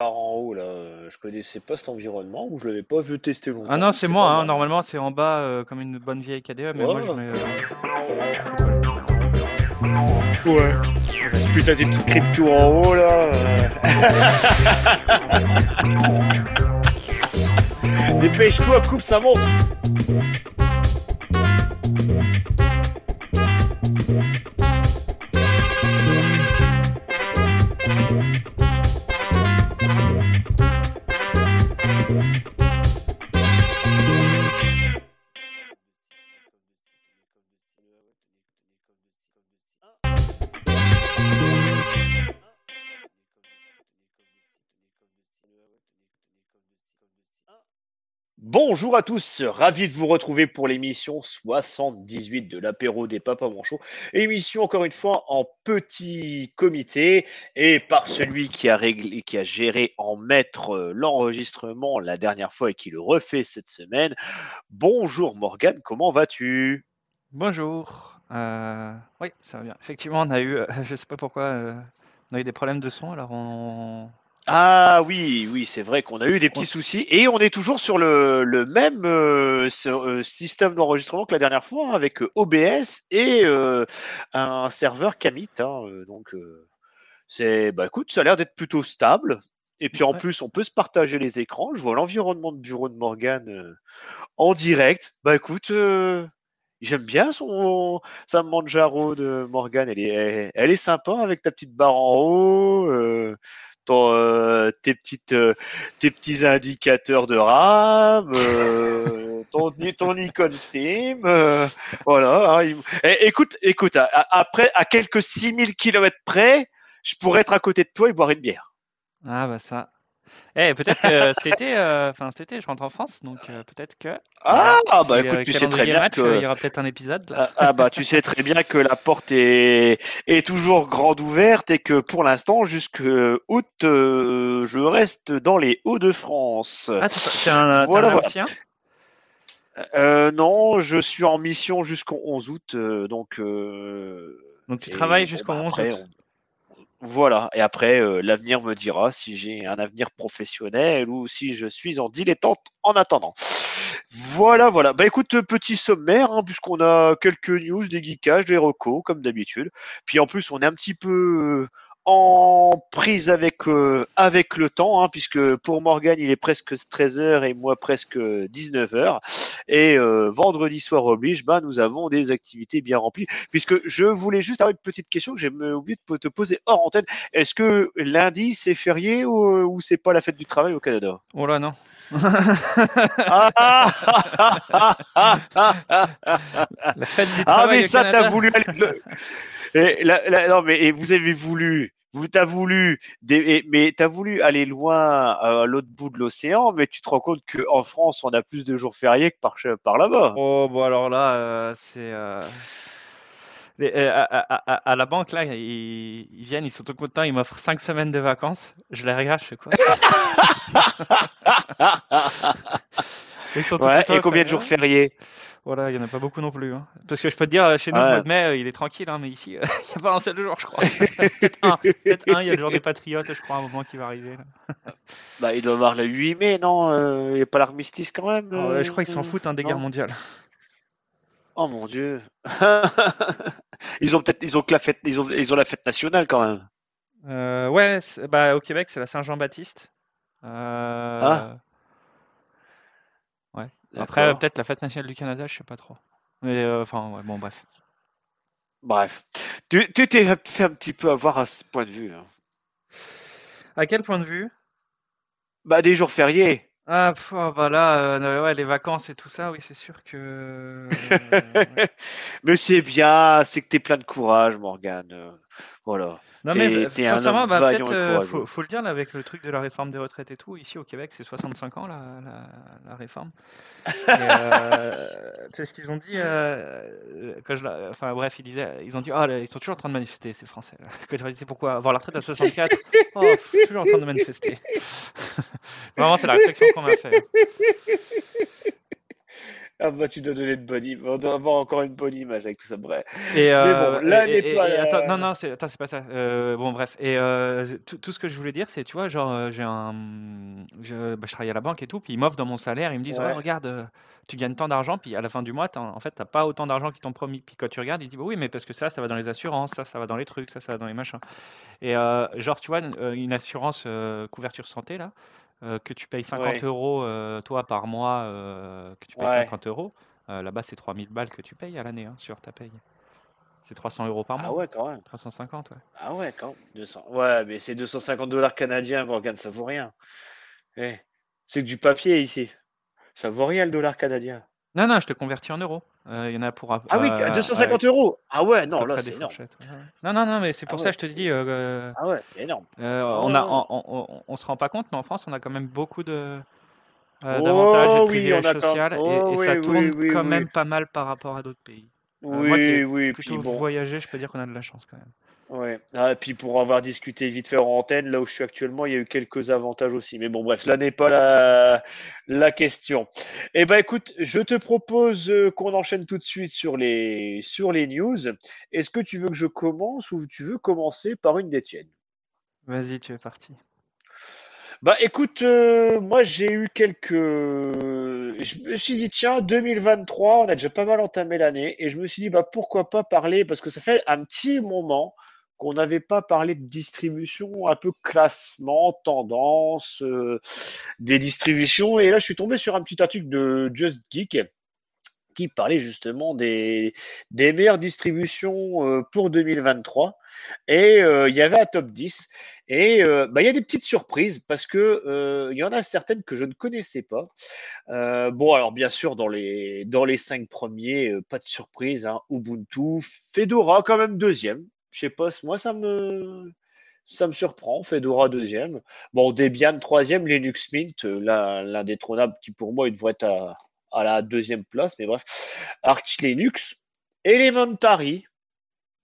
en haut là, je connaissais pas cet environnement ou je l'avais pas vu tester longtemps. Ah non, c'est moi, hein, mal. normalement c'est en bas euh, comme une bonne vieille KDE, mais moi je Ouais. mets. euh, Ouais. Putain, des petites cryptos en haut là. euh. Dépêche-toi, coupe, ça monte. Bonjour à tous, ravi de vous retrouver pour l'émission 78 de l'apéro des papas manchots. Émission encore une fois en petit comité et par celui qui a réglé, qui a géré en maître euh, l'enregistrement la dernière fois et qui le refait cette semaine. Bonjour Morgane, comment vas-tu? Bonjour. Euh, Oui, ça va bien. Effectivement, on a eu, euh, je sais pas pourquoi, euh, on a eu des problèmes de son, alors on. Ah oui, oui, c'est vrai qu'on a eu des petits soucis et on est toujours sur le, le même euh, euh, système d'enregistrement que la dernière fois hein, avec euh, OBS et euh, un serveur Camit. hein, donc euh, c'est, bah écoute, ça a l'air d'être plutôt stable. Et puis en Ouais. plus, on peut se partager les écrans. Je vois l'environnement de bureau de Morgane euh, en direct. Bah écoute, j'aime bien son sa Manjaro de Morgane. Elle est, elle est sympa avec ta petite barre en haut. euh, ton, euh, tes petites euh, tes petits indicateurs de RAM euh, ton ton Steam voilà hein, il- Eh, écoute écoute à- à- après à quelques 6000 km près je pourrais être à côté de toi et boire une bière Ah bah ça. Eh, peut-être que cet été, euh, enfin cet été, je rentre en France, donc euh, peut-être que. ah voilà, bah écoute tu sais très bien match, que euh, il y aura peut-être un épisode là. Ah, ah, bah tu sais très bien que la porte est, est toujours grande ouverte et que pour l'instant jusque août je reste dans les Hauts-de-France. Ah, t'es un, Voilà, un voilà. ancien Euh, non, je suis en mission jusqu'au 11 août, donc. Donc tu travailles jusqu'au bah, 11 après, août? on- Voilà, et après euh, l'avenir me dira si j'ai un avenir professionnel ou si je suis en dilettante en attendant. Voilà, voilà. Bah écoute, petit sommaire, hein, puisqu'on a quelques news, des geekages, des recos, comme d'habitude. Puis en plus, on est un petit peu en prise avec, euh, avec le temps, hein, puisque pour Morgan, il est presque 13h et moi presque 19h. Et euh, vendredi soir oblige, bah, nous avons des activités bien remplies. Puisque je voulais juste avoir une petite question que j'ai oublié de te poser hors antenne. Est-ce que lundi, c'est férié ou, ou c'est pas la fête du travail au Canada? Oh là non. ah, ah, ah, La mais ça, t'as voulu aller. de- Et là- là- non, mais et vous avez voulu. Vous t'as voulu, des- mais t'as voulu aller loin à l'autre bout de l'océan, mais tu te rends compte qu'en France, on a plus de jours fériés que par, là-bas. Oh, bon, alors là, euh, c'est. euh, euh, à, à- à- à la banque, là, ils, ils viennent, ils sont tout contents, ils m'offrent 5 semaines de vacances. Je les regarde, je fais quoi? Ils sont tout Ouais, contents, et combien de jours fériés? Voilà, il n'y en a pas beaucoup non plus. hein. Parce que je peux te dire, euh, chez nous, Ouais. le mois de mai, euh, il est tranquille, hein, mais ici, euh, il n'y a pas un seul jour, je crois. Peut-être un, un, il y a le jour des patriotes, je crois, à un moment qui va arriver. là. Bah, il doit y avoir le 8 mai, non Il n'y a pas l'armistice quand même ouais, je crois qu'ils s'en foutent hein, des non. guerres mondiales. Oh mon dieu. ils ont peut-être, ils ont que la fête, ils ont, ils ont la fête nationale quand même. Euh, ouais, bah, au Québec, c'est la Saint-Jean-Baptiste. Euh, Ah. Après, euh, peut-être la fête nationale du Canada, je sais pas trop. Mais euh, enfin, ouais, bon, bref. Bref, tu t'es fait un petit peu avoir à ce point de vue. hein. À quel point de vue? Bah des jours fériés. Ah, pff, oh, bah là, euh, ouais, les vacances et tout ça, oui, c'est sûr que. euh, ouais. Mais c'est bien, c'est que t'es plein de courage, Morgane. Euh, Voilà. Non, mais sincèrement, bah, peut-être, euh, faut, faut le dire, là, avec le truc de la réforme des retraites et tout. Ici, au Québec, c'est 65 ans, la, la, la réforme. Euh, tu sais ce qu'ils ont dit euh, quand je, la- Enfin, bref, ils disaient, ils ont dit, ah, là, ils sont toujours en train de manifester, ces Français. Là. Quand je leur disais pourquoi? Avoir la retraite à 64, oh, toujours en train de manifester. Vraiment, c'est la réflexion qu'on a fait. Ah bah tu dois donner de bonne image. On doit avoir encore une bonne image avec tout ça. Bref. Et, Mais bon, euh, là n'est pas. et- attends, non, non, c'est attends, c'est pas ça. Euh, bon, bref. Et euh, tout, ce que je voulais dire, c'est, tu vois, genre, euh, j'ai un, je, bah, je travaille à la banque et tout, puis ils m'offrent dans mon salaire, ils me disent, ouais, Ouais. regarde, euh, tu gagnes tant d'argent, puis à la fin du mois, en fait, t'as pas autant d'argent qu'ils t'ont promis. Puis quand tu regardes, ils disent, bah oui, mais parce que ça, ça va dans les assurances, ça, ça va dans les trucs, ça, ça va dans les machins. Et euh, genre, tu vois, une, euh, une assurance euh, couverture santé là, euh, que tu payes 50 Ouais. euros euh, toi par mois, euh, que tu payes Ouais. 50 euros. Là-bas, c'est 3000 balles que tu payes à l'année hein, sur ta paye. C'est 300 euros par Ah mois. ouais, quand même. 350, ouais. Ah ouais, quand même. 200. Ouais, mais c'est 250 dollars canadiens, Morgan, ça vaut rien. Eh, C'est que du papier ici. Ça vaut rien le dollar canadien. Non, non, je te convertis en euros. Euh, Il y en a pour. Ah oui, euh, 250 euros. Ah ouais, non, là c'est énorme. Non, non, non, mais c'est Ah pour ça que je te dis. euh, euh, Ah ouais, c'est énorme. euh, on a, ouais. on, se rend pas compte, mais en France, on a quand même beaucoup de euh, Oh d'avantages et de privilèges sociaux, et, oh ça tourne quand même pas mal par rapport à d'autres pays. Euh, Oui, moi qui ai oui, plutôt voyagé, je peux dire qu'on a de la chance quand même. Ouais. Ah, et puis pour avoir discuté vite fait en antenne, là où je suis actuellement, il y a eu quelques avantages aussi. Mais bon, bref, là n'est pas la, la question. Eh ben, écoute, je te propose euh, qu'on enchaîne tout de suite sur les, sur les news. Est-ce que tu veux que je commence ou tu veux commencer par une des tiennes? Vas-y, tu es parti. Bah écoute, euh, moi j'ai eu quelques... Je me suis dit, tiens, 2023, on a déjà pas mal entamé l'année, et je me suis dit, bah pourquoi pas parler, parce que ça fait un petit moment qu'on n'avait pas parlé de distribution, un peu classement, tendance, euh, des distributions, et là je suis tombé sur un petit article de Just Geek qui parlait justement des, meilleures distributions euh, pour 2023. Et euh, il y avait un top 10. Et bah, il y a des petites surprises parce que y en a certaines que je ne connaissais pas. Bon, alors bien sûr, dans les, dans les cinq premiers, pas de surprise. Hein, Ubuntu, Fedora quand même deuxième. Je sais pas, moi ça me, ça me surprend. Fedora deuxième. Bon, Debian troisième, Linux Mint, euh, l'indétrônable qui pour moi il devrait être à, à la deuxième place, mais bref. Arch Linux, Elementary,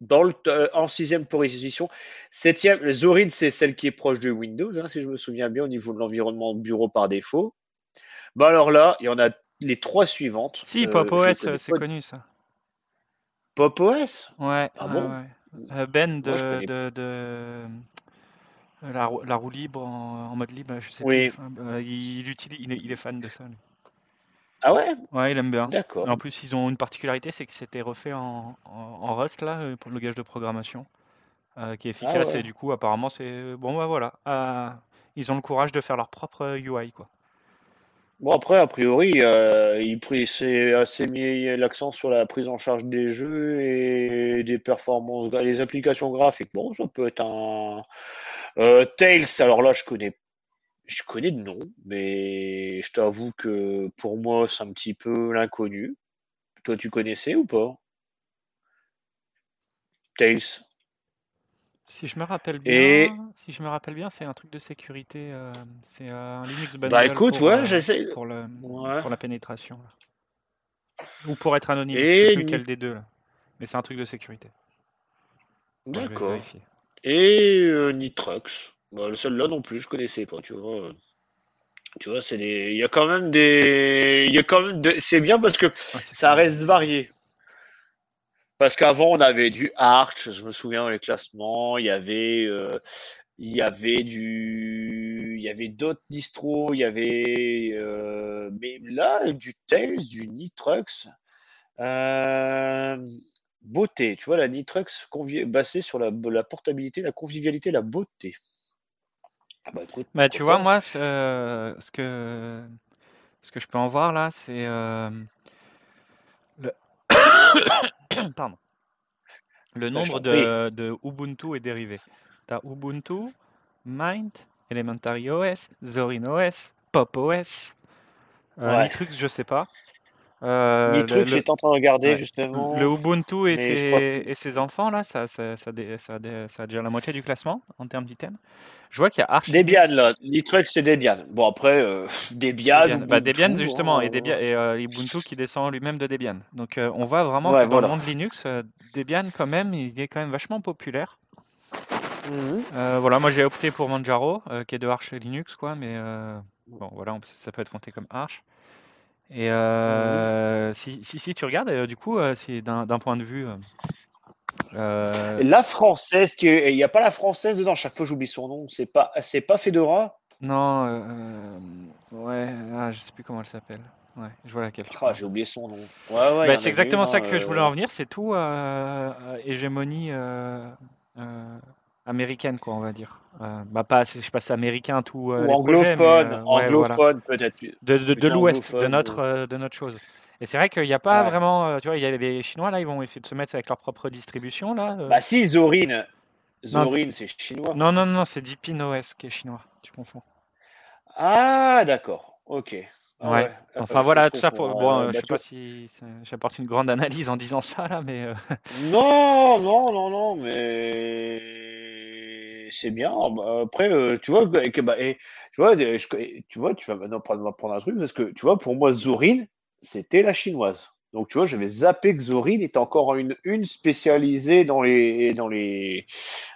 dans le, euh, en sixième position. Septième, Zorin, c'est celle qui est proche de Windows, hein, si je me souviens bien, au niveau de l'environnement de bureau par défaut. Bah alors là, il y en a les trois suivantes. Si, Euh, Pop OS, c'est connu ça. Pop OS Ouais, Ah bon? ouais. Euh, Ben de, Moi, je connais de, de- la, roue- la roue libre en, en mode libre, je sais Oui. plus. Euh, il, utilise, il, est, il est fan de ça. lui. Ah ouais? Ouais, il aime bien. D'accord. En plus, ils ont une particularité, c'est que c'était refait en, en, en Rust là euh, pour le langage de programmation, euh, qui est Ah efficace ouais. et du coup, apparemment, c'est bon. Bah voilà, Euh, ils ont le courage de faire leur propre UI quoi. Bon, après, a priori, euh, il pris, c'est assez mis l'accent sur la prise en charge des jeux et des performances, les applications graphiques. Bon, ça peut être un. Euh, Tails, alors là, je connais, je connais de nom, mais je t'avoue que pour moi, c'est un petit peu l'inconnu. Toi, tu connaissais ou pas? Tails. Si je me rappelle Et bien, si je me rappelle bien, c'est un truc de sécurité. euh, c'est euh, un Linux bah bundle écoute, pour, ouais, euh, j'essaie. pour, le, Ouais. pour la pénétration. là. Ou pour être anonyme, je sais Et plus lequel des deux là. Mais c'est un truc de sécurité. D'accord. Et euh, Nitrux. Bah, le seul là non plus, je connaissais pas, tu vois. Tu vois, c'est des. Il y a quand même des. Il y a quand même. de- C'est bien parce que Ah, ça reste varié. Parce qu'avant, on avait du Arch, je me souviens dans les classements, il y avait, euh, il y avait du, il y avait d'autres distros, il y avait, euh, mais là, du Tails, du Nitrux, euh, beauté, tu vois, la Nitrux basée sur la, la portabilité, la convivialité, la beauté. Ah bah écoute, Bah, tu vois, moi, ce, euh, ce que, ce que je peux en voir là, c'est le... Pardon. le je nombre de, de Ubuntu et dérivés. Tu as Ubuntu, Mint, Elementary OS, Zorin OS, Pop OS, euh, Ouais. Je sais pas. Euh, le, Nitrux, le- j'étais en train de regarder ouais. justement, le Ubuntu et crois ses, et ses enfants, là, ça, ça, ça, dé- ça, dé- ça a déjà la moitié du classement en termes d'items. Je vois qu'il y a Arch Debian, là. Nitrux, c'est Debian. Bon, après, euh, Debian, Debian. Bah, Debian, justement, et, hein, Debian, et euh, Ubuntu qui descend lui-même de Debian. Donc, euh, on voit vraiment Ouais, que dans le voilà. monde Linux, Debian, quand même, il est quand même vachement populaire. Mhm. Euh, voilà, moi j'ai opté pour Manjaro, euh, qui est de Arch Linux, quoi, mais euh, bon, voilà, on ça peut être compté comme Arch. Et euh, si, si, si, tu regardes, euh, du coup, euh, c'est d'un d'un point de vue. euh, La française, qui il n'y a pas la française dedans. Chaque fois, j'oublie son nom. C'est pas, c'est pas Fedora? non, ouais, ah, je sais plus comment elle s'appelle. Ouais, je vois laquelle. Ah, j'ai oublié son nom. Ouais, ouais. Bah, c'est exactement ça hein, que je voulais en venir, c'est tout hégémonie américaine, quoi, on va dire. Euh, bah, pas, je sais pas, si c'est américain tout euh, Ou anglophone, euh, ouais, voilà. anglophone peut-être. de, de, de l'Ouest, de notre, euh. de notre chose. Et c'est vrai qu'il n'y a pas Ouais. vraiment, tu vois, il y a les Chinois là, ils vont essayer de se mettre avec leur propre distribution là. Bah si, Zorin. Zorin, c'est chinois. non, non, non, c'est Deepin OS qui est chinois, tu confonds. Ah, d'accord. Ok. Ah Ouais. Enfin voilà, tout ça pour. Bon, euh, je bah, sais pas si j'apporte une grande analyse en disant ça là, mais euh, Non, non, non, non, mais c'est bien. Bah, Après, euh, tu vois, que- que- bah, et, tu vois, je- tu vois, tu vas maintenant prendre, prendre un truc parce que tu vois, pour moi, Zorin, c'était la chinoise. Donc, tu vois, j'avais zappé que Zorin était encore une, une spécialisée dans les, dans les,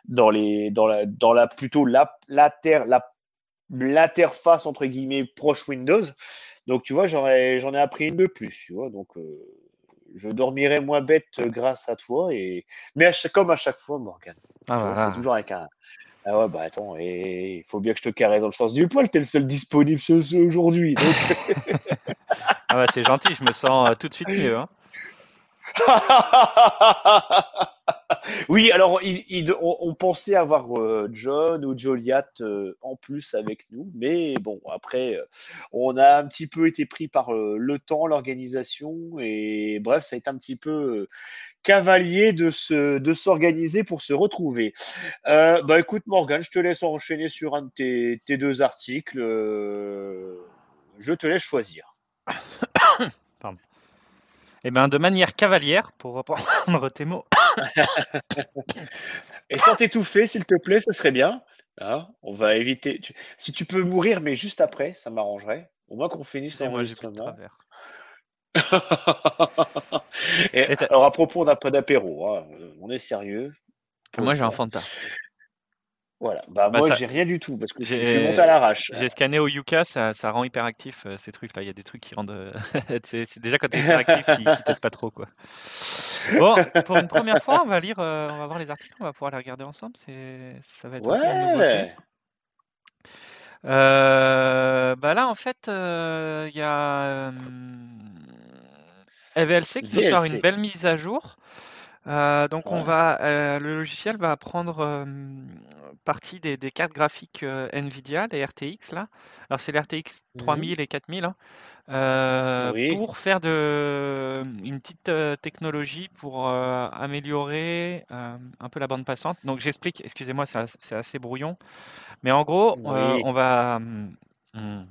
dans les, dans la, dans la plutôt la, l'inter- la, l'interface entre guillemets proche Windows. Donc, tu vois, j'aurais, j'en ai appris une de plus, tu vois. Donc, euh, je dormirai moins bête grâce à toi. Et... Mais à chaque, comme à chaque fois, Morgan. ah, voilà. C'est toujours avec un. Ah ouais, bah attends, il faut bien que je te caresse dans le sens du poil, t'es le seul disponible aujourd'hui. donc- Ah bah, c'est gentil, je me sens euh, tout de suite mieux. Hein. oui, alors il- il- on, on pensait avoir euh, John ou Joliat euh, en plus avec nous, mais bon, après, euh, on a un petit peu été pris par le temps, l'organisation, et bref, ça a été un petit peu cavalier de se, de s'organiser pour se retrouver. Euh, bah écoute, Morgan, je te laisse enchaîner sur un de tes, tes deux articles. euh, je te laisse choisir. Et ben de manière cavalière, pour reprendre tes mots. Et sans t'étouffer, s'il te plaît, ça serait bien. Hein, on va éviter. Si tu peux mourir, mais juste après, ça m'arrangerait. Au moins qu'on finisse l'enregistrement. Et Et alors à propos, on n'a pas d'apéro. hein. On est sérieux. pour Moi j'ai un. Fanta. Voilà. Bah, Bah, moi, ça- j'ai rien du tout parce que je suis monté à l'arrache. J'ai scanné au Yuka, ça, ça rend hyper actif euh, ces trucs là. Il y a des trucs qui rendent. euh, c'est déjà quand t'es hyper actif qui, qui t'aident pas trop quoi. Bon, pour une première fois, on va lire, euh, on va voir les articles, on va pouvoir les regarder ensemble. C'est, ça va être. Ouais. Euh, bah là, en fait, il y a euh, VLC qui nous sort VLC. une belle mise à jour. Euh, donc on Ouais. va, euh, le logiciel va prendre euh, partie des, des cartes graphiques Nvidia, les RTX là. Alors c'est les RTX 3000 et 4000 hein, Oui. pour faire de une petite technologie pour améliorer un peu la bande passante. Donc j'explique, excusez-moi, c'est as- c'est assez brouillon, mais en gros, Oui. on va hum,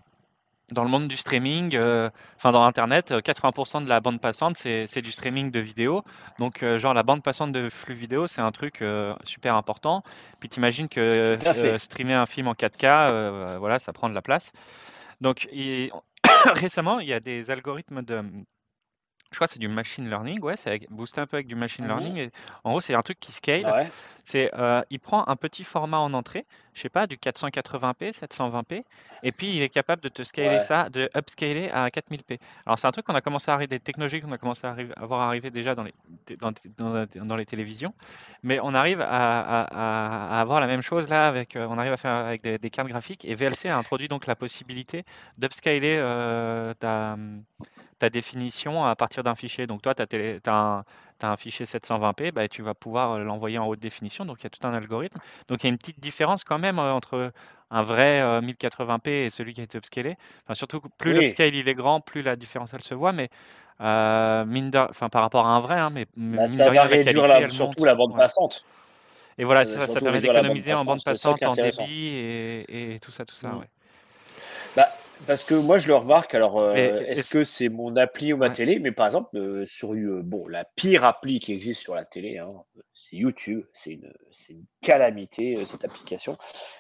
dans le monde du streaming, euh, enfin dans Internet, euh, 80% de la bande passante, c'est du streaming de vidéo. Donc, euh, genre, la bande passante de flux vidéo, c'est un truc euh, super important. Puis, t'imagines que euh, streamer un film en 4K, euh, voilà, ça prend de la place. Donc, il- récemment, il y a des algorithmes de. Je crois que c'est du machine learning, ouais, c'est avec- boosté un peu avec du machine Mhm. learning. Et en gros, c'est un truc qui scale. Ouais. C'est, euh, il prend un petit format en entrée, je sais pas, du 480p, 720p, et puis il est capable de te scaler Ouais. ça, de upscaler à 4000p. Alors c'est un truc qu'on a commencé à arriver, des technologies qu'on a commencé à, arriver- à voir arriver déjà dans les, dans, dans- dans les télévisions, mais on arrive à, à- à- à avoir la même chose là avec, euh, on arrive à faire avec des, des cartes graphiques, et VLC a introduit donc la possibilité d'upscaler euh, ta, ta définition à partir d'un fichier. Donc toi, tu as, un, fichier 720p, bah, tu vas pouvoir euh, l'envoyer en haute définition. Donc il y a tout un algorithme. Donc il y a une petite différence quand même euh, entre un vrai euh, 1080p et celui qui a été upscalé. Enfin, surtout que plus Oui. l'upscale il est grand, plus la différence elle se voit. Mais euh, mine de- enfin, par rapport à un vrai, hein, mais Bah, ça va réduire la- surtout la bande passante. Et voilà, Ça ça, ça permet d'économiser en bande passante, est en débit et, et tout ça, tout ça. Mm. ouais. Bah, parce que moi, je le remarque. Alors, euh, est-ce que c'est mon appli ou ma Ouais. télé? Mais par exemple, euh, sur euh, bon, la pire appli qui existe sur la télé, hein, c'est YouTube. C'est une, une calamité euh, cette application.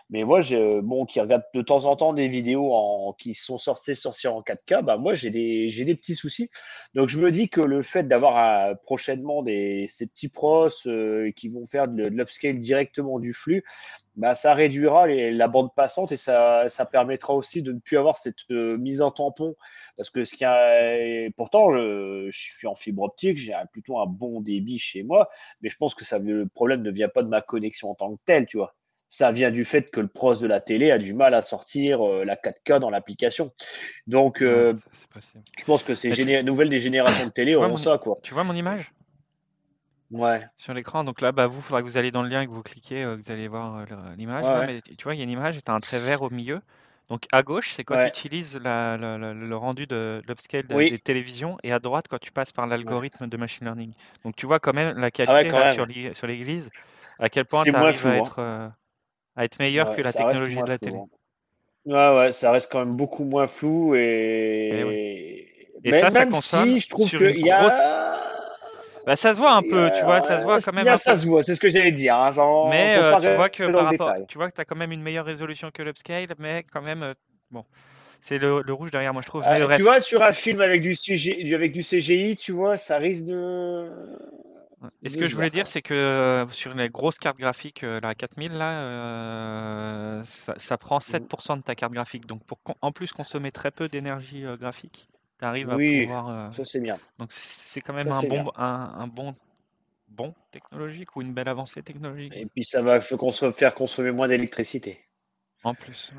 Mais moi, j'ai bon, qui regarde de temps en temps des vidéos en, qui sont sorties sorties en 4K. Bah, moi, j'ai des, j'ai des petits soucis. Donc, je me dis que le fait d'avoir prochainement des, ces petits pros qui vont faire de, de l'upscale directement du flux, bah, ça réduira la bande passante et ça, permettra aussi de ne plus avoir cette euh, mise en tampon. Parce que ce qui a, pourtant, je, suis en fibre optique, j'ai plutôt un bon débit chez moi, mais je pense que ça, le problème ne vient pas de ma connexion en tant que telle, tu vois. Ça vient du fait que le pros de la télé a du mal à sortir euh, la 4K dans l'application. Donc, euh, je pense que ces nouvelles des générations de télé auront ça, quoi. Tu vois mon image? Ouais. Sur l'écran. Donc là, bah, vous, il faudra que vous allez dans le lien et que vous cliquez, euh, que vous allez voir euh, l'image. Mais tu vois, il y a une image et tu as un trait vert au milieu. Donc à gauche, c'est quand tu utilises le rendu de l'upscale des télévisions et à droite, quand tu passes par l'algorithme de machine learning. Donc tu vois quand même la ah qualité sur l'église, à quel point tu arrives à, hein. être, euh, à être meilleur que la technologie de la télé. Hein. Ouais, ouais, ça reste quand même beaucoup moins flou et. Et, ça, ça consomme si je trouve qu'il y a. Bah, ça se voit un peu, tu vois, ça se voit quand même. Bien, ça se voit, c'est ce que j'allais dire. Hein, mais euh, tu vois que par rapport, tu vois que as quand même une meilleure résolution que l'upscale, mais quand même, euh, bon, c'est le, le, rouge derrière moi, je trouve. tu vois, sur un film avec du, CGI, avec du CGI, tu vois, ça risque de. Et ce que je voulais dire, c'est que euh, sur les grosses cartes graphiques, la 4000, là, ça, ça, prend 7% de ta carte graphique. Donc, pour en plus consommer très peu d'énergie graphique, tu arrives à pouvoir. Euh, ça c'est bien. Donc c'est quand même un bon, un, bon, bon technologique ou une belle avancée technologique? Et puis ça va faire consommer moins d'électricité. En plus,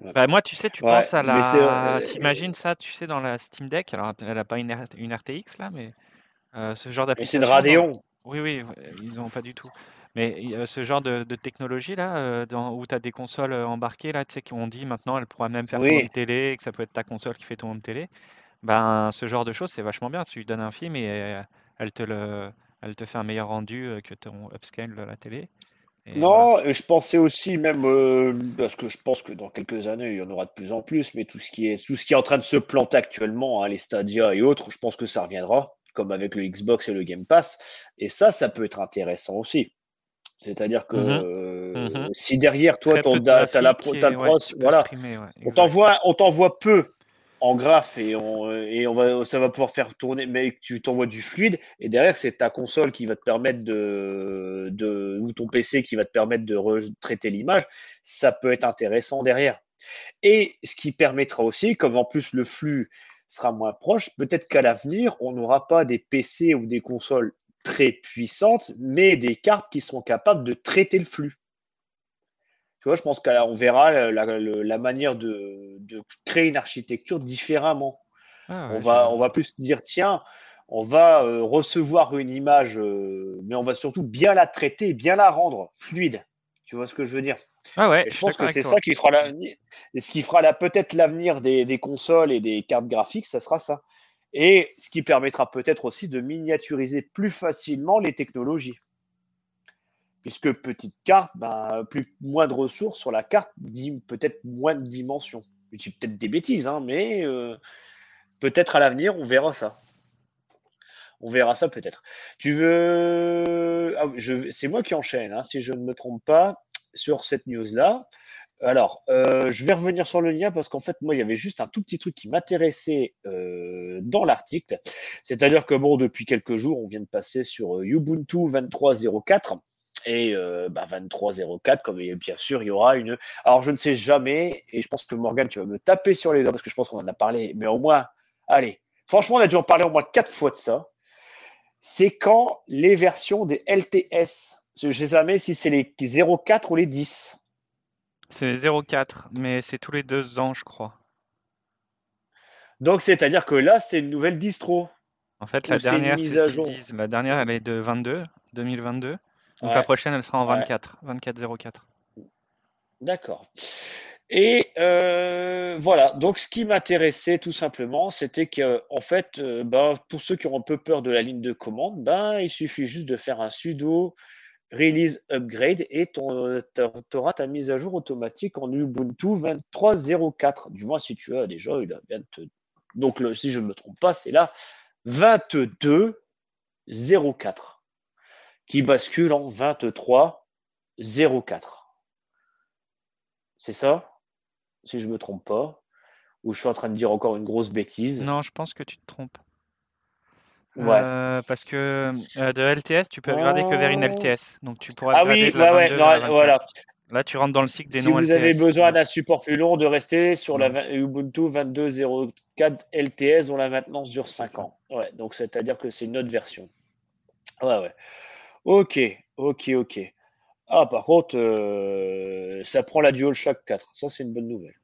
bah, moi, tu sais, tu penses à la. Euh, t'imagines ça, tu sais, dans la Steam Deck? Alors, elle n'a pas une, une, RTX là, mais euh, ce genre d'application. Mais c'est de Radeon. Oui, oui, ils n'ont pas du tout. Mais ce genre de, technologie là, euh, dans, où tu as des consoles euh, embarquées là, tu sais, qu'on dit maintenant, elle pourra même faire ton home télé, que ça peut être ta console qui fait ton home télé. Ben, ce genre de choses, c'est vachement bien. Tu lui donnes un film et euh, elle te le, elle te fait un meilleur rendu que ton upscale de la télé. non, je pensais aussi même parce que je pense que dans quelques années il y en aura de plus en plus, mais tout ce qui est tout ce qui est en train de se planter actuellement, hein, les Stadia et autres, je pense que ça reviendra, comme avec le Xbox et le Game Pass. Et ça, ça peut être intéressant aussi. C'est-à-dire que mmh mmh si derrière toi, tu as, la pro, voilà, on t'envoie, on t'envoie peu en graphe et, on, et on va, ça va pouvoir faire tourner, mais tu t'envoies du fluide et derrière c'est ta console qui va te permettre de, de, ou ton PC qui va te permettre de retraiter l'image, ça peut être intéressant derrière. Et ce qui permettra aussi, comme en plus le flux sera moins proche, peut-être qu'à l'avenir on n'aura pas des PC ou des consoles très puissantes, mais des cartes qui seront capables de traiter le flux. Tu vois, je pense qu'on verra la, manière de, créer une architecture différemment. Ah on, va, on va plus dire, tiens, on va euh, recevoir une image, euh, mais on va surtout bien la traiter, bien la rendre fluide. Tu vois ce que je veux dire? Ah ouais, je pense que c'est ça qui fera l'avenir. Et ce qui fera peut-être l'avenir des, des, consoles et des cartes graphiques, ça sera ça et ce qui permettra peut-être aussi de miniaturiser plus facilement les technologies. Puisque petite carte, ben, plus, moins de ressources sur la carte, peut-être moins de dimensions. Je dis peut-être des bêtises, hein, mais euh, peut-être à l'avenir, on verra ça. On verra ça peut-être. Tu veux. Ah, c'est moi qui enchaîne, hein, si je ne me trompe pas, sur cette news-là. Alors, euh, je vais revenir sur le lien parce qu'en fait, moi, il y avait juste un tout petit truc qui m'intéressait euh, dans l'article. C'est-à-dire que, bon, depuis quelques jours, on vient de passer sur euh, Ubuntu 23.04. Et bah, 23.04, comme bien sûr, il y aura une. Alors, je ne sais jamais, et je pense que Morgan, tu vas me taper sur les doigts parce que je pense qu'on en a parlé, mais au moins, allez, franchement, on a dû en parler au moins quatre fois de ça. C'est quand les versions des LTS, je ne sais jamais si c'est les 04 ou les 10. C'est 0,4, mais c'est tous les deux ans, je crois. Donc, c'est-à-dire que là, c'est une nouvelle distro. En fait, la dernière, c'est La dernière, elle est de 22, 2022. Donc, la prochaine, elle sera en 24, 24.04. D'accord. Et euh, voilà, donc ce qui m'intéressait tout simplement, c'était que en fait, euh, ben, pour ceux qui ont un peu peur de la ligne de commande, ben, il suffit juste de faire un sudo Release Upgrade et tu auras ta mise à jour automatique en Ubuntu 23.04. Du moins, si tu as déjà eu la 20... Donc, si je ne me trompe pas, c'est là 22.04 qui bascule en 23.04. C'est ça? Si je ne me trompe pas Ou je suis en train de dire encore une grosse bêtise Non, je pense que tu te trompes. Ouais. Euh, parce que euh, de LTS, tu peux upgrader que vers une Oh. LTS. Donc tu pourras Ah oui, de la ouais, ouais, 22 à la non, 24. voilà. Là, tu rentres dans le cycle des Si non vous LTS. avez besoin d'un support plus long, de rester sur la Ouais. vingt- Ubuntu 22.04 LTS dont la maintenance dure 5 ça. ans. Ouais, donc c'est-à-dire que c'est une autre version. Ouais, ouais. Ok, ok, ok. Ah, par contre, euh, ça prend la DualShock 4. Ça, c'est une bonne nouvelle.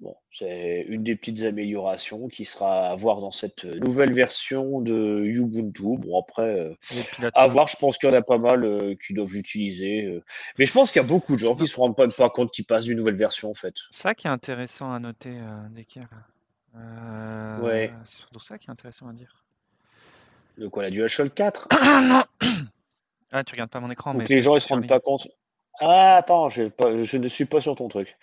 Bon, c'est une des petites améliorations qui sera à voir dans cette nouvelle version de Ubuntu. Bon, après, euh, à voir, je pense qu'il y en a pas mal euh, qui doivent l'utiliser. euh. Mais je pense qu'il y a beaucoup de gens qui se rendent pas, pas compte qu'ils passent d'une nouvelle version, en fait. Ça qui est intéressant à noter. Euh, Ouais. C'est surtout ça qui est intéressant à dire. De quoi, la DualShock 4 Ah, tu regardes pas mon écran, mais les gens, ils se rendent pas compte. Ah, attends, je, pas- je ne suis pas sur ton truc.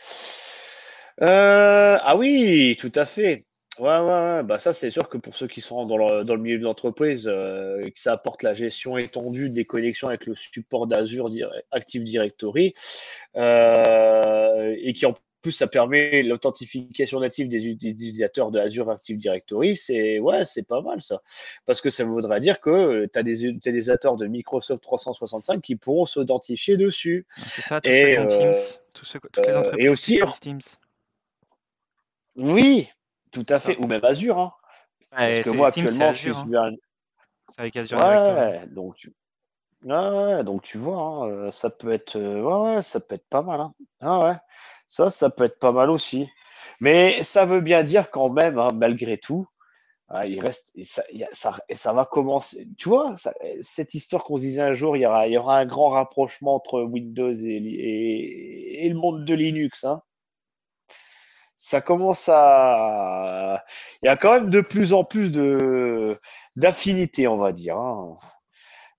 Euh, ah oui, tout à fait. Ouais, ouais, ouais. Bah ça, c'est sûr que pour ceux qui sont dans le, dans le milieu de l'entreprise, euh, que ça apporte la gestion étendue des connexions avec le support d'Azure Active Directory, euh, et qui en plus ça permet l'authentification native des utilisateurs de Azure Active Directory, c'est ouais, c'est pas mal ça, parce que ça voudrait dire que tu as des utilisateurs de Microsoft 365 qui pourront s'identifier dessus. C'est ça, tous Et, ceux qui ont Teams, tous ceux- toutes les entreprises et aussi- qui utilisent Teams. Oui, tout à Ça. fait, ou même Azure, hein. Parce que moi actuellement, je suis hein. un, C'est avec Azure. Ouais, donc tu... ouais, ouais, donc tu vois, hein, euh, ça peut être, euh, ouais, ça peut être pas mal. hein. Ah ouais, ça, ça peut être pas mal aussi. Mais ça veut bien dire quand même, hein, malgré tout, ah, il reste, et ça, il y a- ça, et ça va commencer. Tu vois, ça- cette histoire qu'on se disait un jour, il y aura, il y aura un grand rapprochement entre Windows et, li- et, et le monde de Linux. Hein. Ça commence à, il y a quand même de plus en plus de d'affinité, on va dire. hein.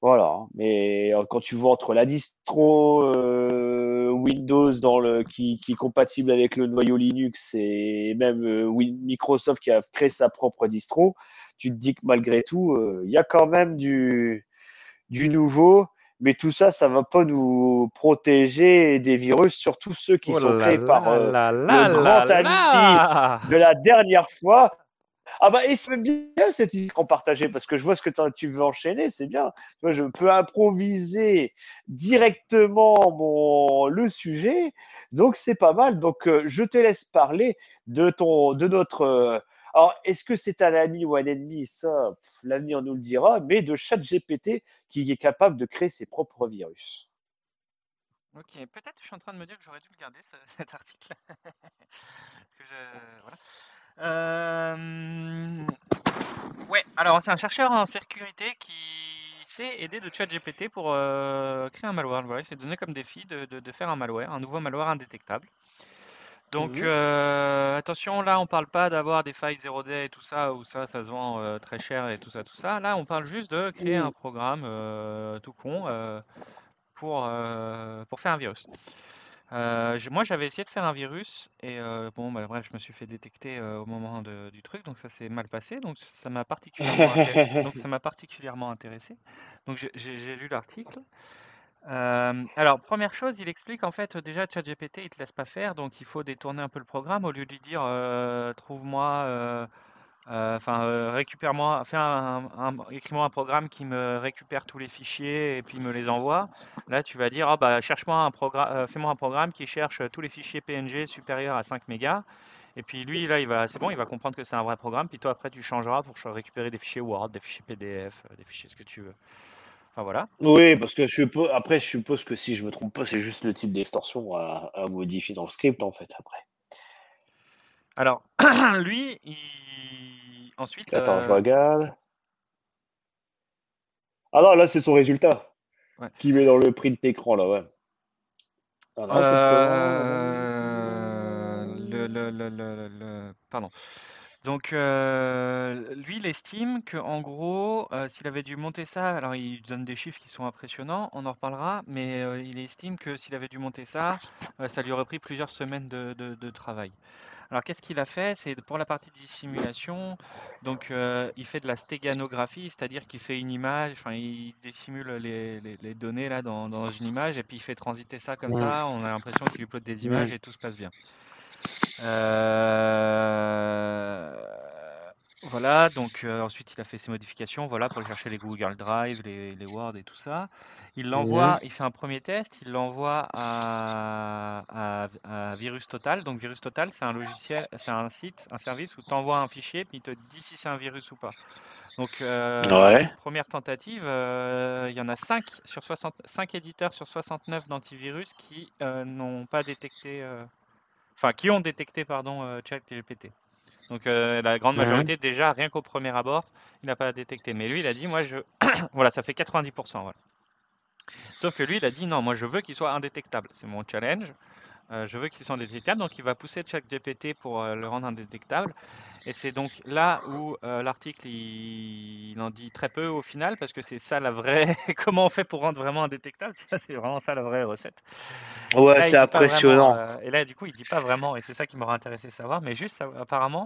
Voilà. Mais quand tu vois entre la distro euh, Windows dans le, qui, qui est compatible avec le noyau Linux et même euh, Microsoft qui a créé sa propre distro, tu te dis que malgré tout, euh, il y a quand même du, du nouveau. Mais tout ça, ça va pas nous protéger des virus, surtout ceux qui Oh sont créés par là euh, le grand ami de la dernière fois. Ah bah et c'est bien cette histoire qu'on partageait parce que je vois ce que tu veux enchaîner, c'est bien. Vois, je peux improviser directement mon le sujet, donc c'est pas mal. Donc euh, je te laisse parler de ton de notre. euh, alors est-ce que c'est un ami ou un ennemi? Ça, l'avenir nous le dira. Mais de ChatGPT qui est capable de créer ses propres virus. Ok, peut-être que je suis en train de me dire que j'aurais dû le garder, ce- cet article. Euh, Ouais, alors c'est un chercheur en sécurité qui s'est aidé de ChatGPT pour euh, créer un malware. Voilà, il s'est donné comme défi de- de faire un malware, un nouveau malware indétectable. Donc Mhm. euh, attention, là on parle pas d'avoir des failles 0D et tout ça, où ça, ça se vend euh, très cher et tout ça, tout ça. Là on parle juste de créer un programme euh, tout con pour, pour faire un virus. Moi, j'avais essayé de faire un virus et bon, bah, bref, je me suis fait détecter au moment de- du truc, donc ça s'est mal passé. Donc ça m'a particulièrement, donc ça m'a particulièrement intéressé. Donc j'ai lu l'article. Alors première chose, il explique en fait déjà ChatGPT, il te laisse pas faire, donc il faut détourner un peu le programme au lieu de lui dire trouve-moi, enfin récupère-moi, fais un, écris-moi un programme qui me récupère tous les fichiers et puis me les envoie. Là, tu vas dire, ah bah, cherche-moi un programme, fais-moi un programme qui cherche tous les fichiers PNG supérieurs à 5 mégas. Et puis lui, là, il va, c'est bon, il va comprendre que c'est un vrai programme. Puis toi, après, tu changeras pour récupérer des fichiers Word, des fichiers PDF, des fichiers ce que tu veux. Enfin voilà. Oui, parce que je suppose, après, je suppose que si je me trompe pas, c'est juste le type d'extension à, à modifier dans le script, en fait, après. Alors, lui, il... ensuite. Attends, je euh, regarde. Ah non, là, c'est son résultat. Ouais. Qui met dans le print écran, là, ouais. Ah non, Euh, le, le, le, le, le- pardon. Donc, euh, lui, il estime que, en gros, euh, s'il avait dû monter ça, alors il donne des chiffres qui sont impressionnants, on en reparlera, mais euh, il estime que s'il avait dû monter ça, ça lui aurait pris plusieurs semaines de, de- de travail. Alors, qu'est-ce qu'il a fait? C'est pour la partie dissimulation, donc il fait de la stéganographie, c'est-à-dire qu'il fait une image, enfin, il dissimule les, les- les données là dans, dans une image et puis il fait transiter ça comme ça. On a l'impression qu'il upload des images et tout se passe bien. Euh, Voilà, donc euh, ensuite il a fait ses modifications, voilà, pour aller chercher les Google Drive, les, les Word et tout ça. Il l'envoie, il fait un premier test, il l'envoie à, à, à Virus Total. Donc Virus Total, c'est un logiciel, c'est un site, un service où tu envoies un fichier, puis il te dit si c'est un virus ou pas. Donc euh, Ouais. première tentative, euh, il y en a 5 sur 60, 5 éditeurs sur 69 d'antivirus qui n'ont pas détecté, enfin qui ont détecté pardon euh, ChatGPT. Donc euh, la grande majorité déjà rien qu'au premier abord, il n'a pas détecté. Mais lui il a dit moi je voilà ça fait 90%. Voilà. Sauf que lui il a dit non moi je veux qu'il soit indétectable. C'est mon challenge. Euh, je veux qu'il soit indétectable, donc il va pousser ChatGPT pour euh, le rendre indétectable. Et c'est donc là où euh, l'article il, il en dit très peu au final, parce que c'est ça la vraie. Comment on fait pour rendre vraiment indétectable? C'est vraiment ça la vraie recette. Et Ouais, c'est impressionnant. vraiment, et là, du coup, il dit pas vraiment, et c'est ça qui m'aurait intéressé de savoir. Mais juste, apparemment,